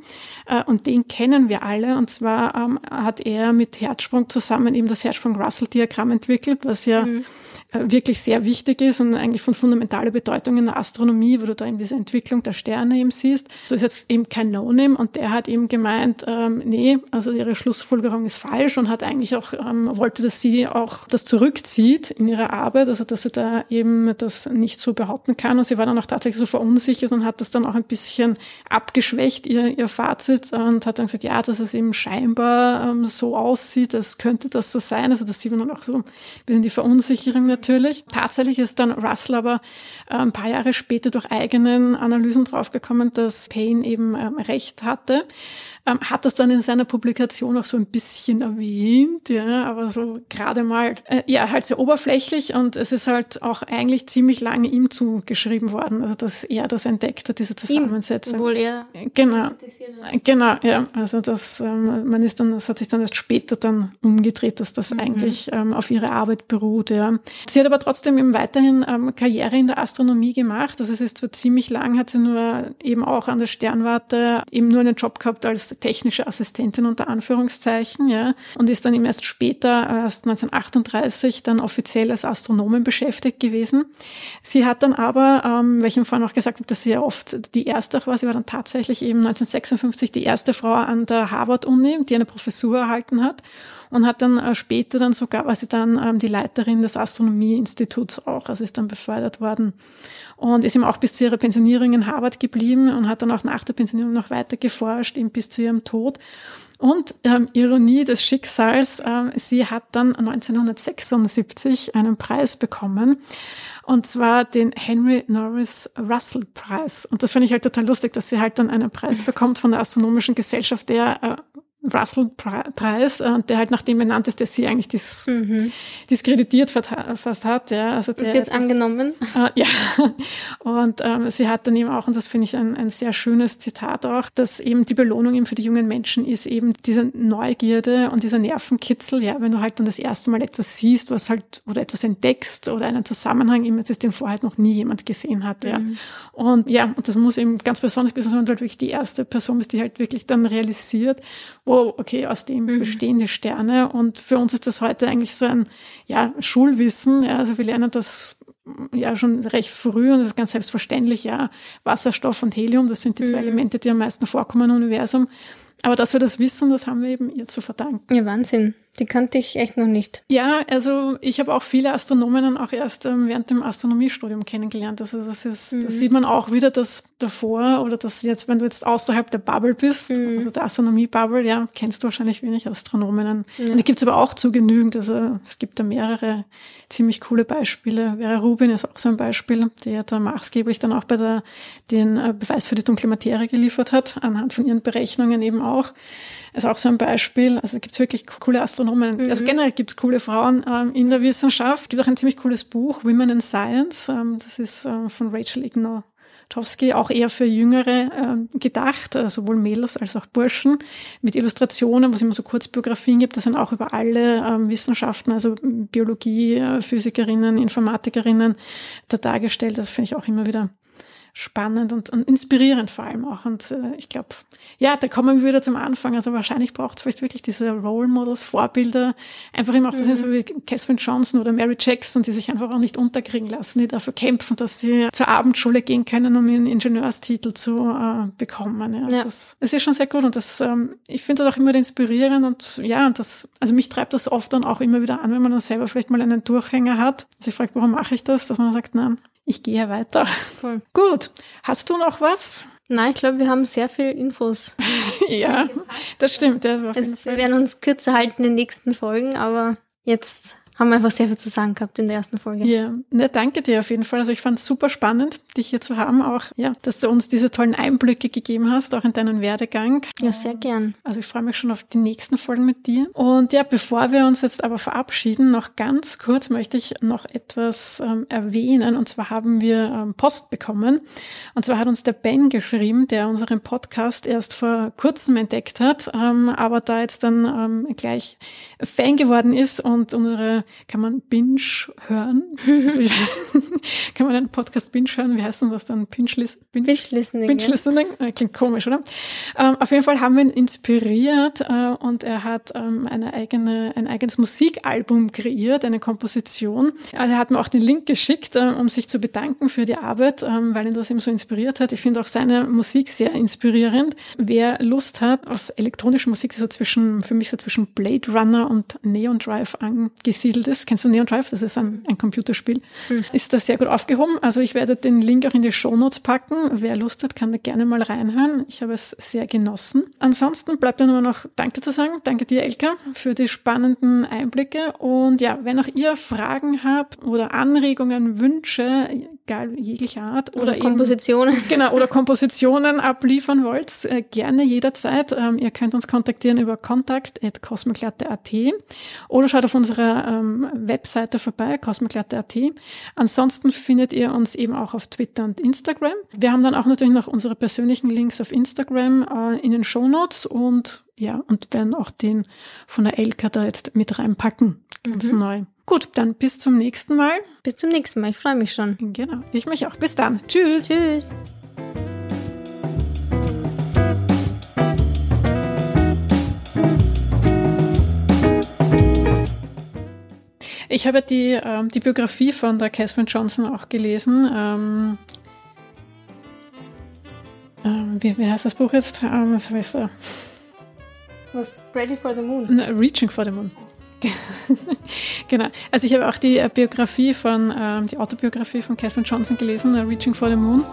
äh, und den kennen wir alle. Und zwar ähm, hat er mit Herzsprung zusammen eben das Herzsprung-Russell-Diagramm entwickelt, was ja mhm. Wirklich sehr wichtig ist und eigentlich von fundamentaler Bedeutung in der Astronomie, wo du da eben diese Entwicklung der Sterne eben siehst. So ist jetzt eben kein No-Name und der hat eben gemeint, ähm, nee, also ihre Schlussfolgerung ist falsch und hat eigentlich auch, ähm, wollte, dass sie auch das zurückzieht in ihrer Arbeit, also dass sie da eben das nicht so behaupten kann und sie war dann auch tatsächlich so verunsichert und hat das dann auch ein bisschen abgeschwächt, ihr, ihr Fazit und hat dann gesagt, ja, dass es eben scheinbar ähm, so aussieht, als könnte das so sein, also dass sie dann auch so ein bisschen die Verunsicherung natürlich. Tatsächlich ist dann Russell aber ein paar Jahre später durch eigenen Analysen draufgekommen, dass Payne eben ähm, recht hatte ähm, hat das dann in seiner Publikation auch so ein bisschen erwähnt, ja, aber so gerade mal, äh, ja, halt sehr oberflächlich und es ist halt auch eigentlich ziemlich lange ihm zugeschrieben worden, also dass er das entdeckt hat, diese Zusammensetzung. Ihm, obwohl er genau, genau, ja, also das, ähm, man ist dann, das hat sich dann erst später dann umgedreht, dass das mhm. eigentlich ähm, auf ihre Arbeit beruht, ja. Sie hat aber trotzdem eben weiterhin ähm, Karriere in der Astronomie gemacht, also es ist zwar ziemlich lang, hat sie nur eben auch an der Sternwarte eben nur einen Job gehabt als technische Assistentin unter Anführungszeichen, ja, und ist dann eben erst später, erst 1938, dann offiziell als Astronomin beschäftigt gewesen. Sie hat dann aber, ähm, ich vorhin auch gesagt habe, dass sie ja oft die erste war, sie war dann tatsächlich eben 1956 die erste Frau an der Harvard-Uni, die eine Professur erhalten hat und hat dann äh, später dann sogar, war sie dann ähm, die Leiterin des Astronomieinstituts auch, also ist dann befördert worden und ist ihm auch bis zu ihrer Pensionierung in Harvard geblieben und hat dann auch nach der Pensionierung noch weiter geforscht, eben bis zu ihrem Tod. Und ähm, Ironie des Schicksals, ähm, sie hat dann 1976 einen Preis bekommen. Und zwar den Henry Norris Russell Preis. Und das finde ich halt total lustig, dass sie halt dann einen Preis bekommt von der Astronomischen Gesellschaft, der äh, Russell-Preis, äh, der halt nach dem benannt ist, der sie eigentlich dis mhm. diskreditiert fast hat. Ja, also der, ist jetzt angenommen. Äh, ja, und ähm, sie hat dann eben auch, und das finde ich ein, ein sehr schönes Zitat auch, dass eben die Belohnung eben für die jungen Menschen ist eben diese Neugierde und dieser Nervenkitzel, ja, wenn du halt dann das erste Mal etwas siehst, was halt, oder etwas entdeckst oder einen Zusammenhang, eben, das den vorher halt noch nie jemand gesehen hat, ja. Mhm. Und ja, und das muss eben ganz besonders sein, wenn du halt wirklich die erste Person bist, die halt wirklich dann realisiert, wow, okay, aus dem mhm. bestehen die Sterne. Und für uns ist das heute eigentlich so ein ja, Schulwissen. Ja, also wir lernen das ja schon recht früh und das ist ganz selbstverständlich, ja, Wasserstoff und Helium, das sind die zwei mhm. Elemente, die am meisten vorkommen im Universum. Aber dass wir das wissen, das haben wir eben ihr zu verdanken. Ja, Wahnsinn. Die kannte ich echt noch nicht. Ja, also ich habe auch viele Astronomen auch erst ähm, während dem Astronomiestudium kennengelernt. Also das ist, mhm. da sieht man auch wieder das davor oder das jetzt, wenn du jetzt außerhalb der Bubble bist, mhm. also der Astronomie-Bubble, ja, kennst du wahrscheinlich wenig Astronomen. Und die gibt's aber auch zu genügend. Also es gibt da mehrere ziemlich coole Beispiele. Vera Rubin ist auch so ein Beispiel, die ja da maßgeblich dann auch bei der den äh, Beweis für die dunkle Materie geliefert hat, anhand von ihren Berechnungen eben auch ist auch so ein Beispiel. Also gibt es wirklich coole Astronomen. Mhm. Also generell gibt es coole Frauen ähm, in der Wissenschaft. Es gibt auch ein ziemlich cooles Buch, Women in Science. Ähm, das ist äh, von Rachel Igno. Towski, auch eher für Jüngere äh, gedacht, äh, sowohl Mädels als auch Burschen, mit Illustrationen, wo es immer so Kurzbiografien gibt. Das sind auch über alle ähm, Wissenschaften, also Biologie, äh, Physikerinnen, Informatikerinnen, da dargestellt. Das finde ich auch immer wieder spannend und, und inspirierend vor allem auch. Und äh, ich glaube, ja, da kommen wir wieder zum Anfang. Also wahrscheinlich braucht es vielleicht wirklich diese Role Models, Vorbilder, einfach immer auch mhm. so wie Catherine Johnson oder Mary Jackson, die sich einfach auch nicht unterkriegen lassen, die dafür kämpfen, dass sie zur Abendschule gehen können, um ihren Ingenieurstitel zu äh, bekommen. Ja, ja. Das, das ist schon sehr gut und das, ähm, ich finde das auch immer inspirierend und ja, und das, also mich treibt das oft dann auch immer wieder an, wenn man dann selber vielleicht mal einen Durchhänger hat. Also ich frage, warum mache ich das? Dass man sagt, nein, ich gehe weiter. Voll. Gut. Hast du noch was? Nein, ich glaube, wir haben sehr viel Infos. ja, das stimmt. Das es, wir werden uns kürzer halten in den nächsten Folgen, aber jetzt haben wir einfach sehr viel zu sagen gehabt in der ersten Folge. Ja, ne, danke dir auf jeden Fall. Also ich fand es super spannend, dich hier zu haben, auch ja, dass du uns diese tollen Einblicke gegeben hast, auch in deinen Werdegang. Ja, sehr gern. Also ich freue mich schon auf die nächsten Folgen mit dir. Und ja, bevor wir uns jetzt aber verabschieden, noch ganz kurz möchte ich noch etwas ähm, erwähnen. Und zwar haben wir ähm, Post bekommen. Und zwar hat uns der Ben geschrieben, der unseren Podcast erst vor kurzem entdeckt hat, ähm, aber da jetzt dann ähm, gleich Fan geworden ist und unsere kann man Binge hören? Also, kann man einen Podcast Binge hören? Wie heißt denn das dann? Binge, Binge, Binge Listening. Binge Listening? Ja. Klingt komisch, oder? Ähm, auf jeden Fall haben wir ihn inspiriert äh, und er hat ähm, eine eigene, ein eigenes Musikalbum kreiert, eine Komposition. Also er hat mir auch den Link geschickt, äh, um sich zu bedanken für die Arbeit, ähm, weil ihn das eben so inspiriert hat. Ich finde auch seine Musik sehr inspirierend. Wer Lust hat auf elektronische Musik, die so zwischen, für mich so zwischen Blade Runner und Neon Drive angesiedelt ist, kennst du Neon Drive? Das ist ein, ein Computerspiel. Mhm. Ist das sehr gut aufgehoben. Also ich werde den Link auch in die Show Notes packen. Wer Lust hat, kann da gerne mal reinhören. Ich habe es sehr genossen. Ansonsten bleibt mir nur noch Danke zu sagen. Danke dir, Elka, für die spannenden Einblicke. Und ja, wenn auch ihr Fragen habt oder Anregungen, Wünsche, egal jeglicher Art oder, oder Kompositionen. Eben, genau, oder Kompositionen abliefern wollt, äh, gerne jederzeit. Ähm, ihr könnt uns kontaktieren über kontakt.cosmoglatte.at oder schaut auf unserer ähm, Webseite vorbei, cosmoglatte.at. Ansonsten findet ihr uns eben auch auf Twitter und Instagram. Wir haben dann auch natürlich noch unsere persönlichen Links auf Instagram äh, in den Show Notes und ja, und werden auch den von der Elka da jetzt mit reinpacken. Ganz mhm. neu. Gut, dann bis zum nächsten Mal. Bis zum nächsten Mal. Ich freue mich schon. Genau. Ich mich auch. Bis dann. Tschüss. Tschüss. Ich habe die, ähm, die Biografie von der Catherine Johnson auch gelesen. Ähm, ähm, wie, wie, heißt das Buch jetzt? Ähm, was heißt da? Was? Ready for the Moon? No, Reaching for the Moon. genau. Also ich habe auch die äh, Biografie von, ähm, die Autobiografie von Catherine Johnson gelesen, uh, Reaching for the Moon.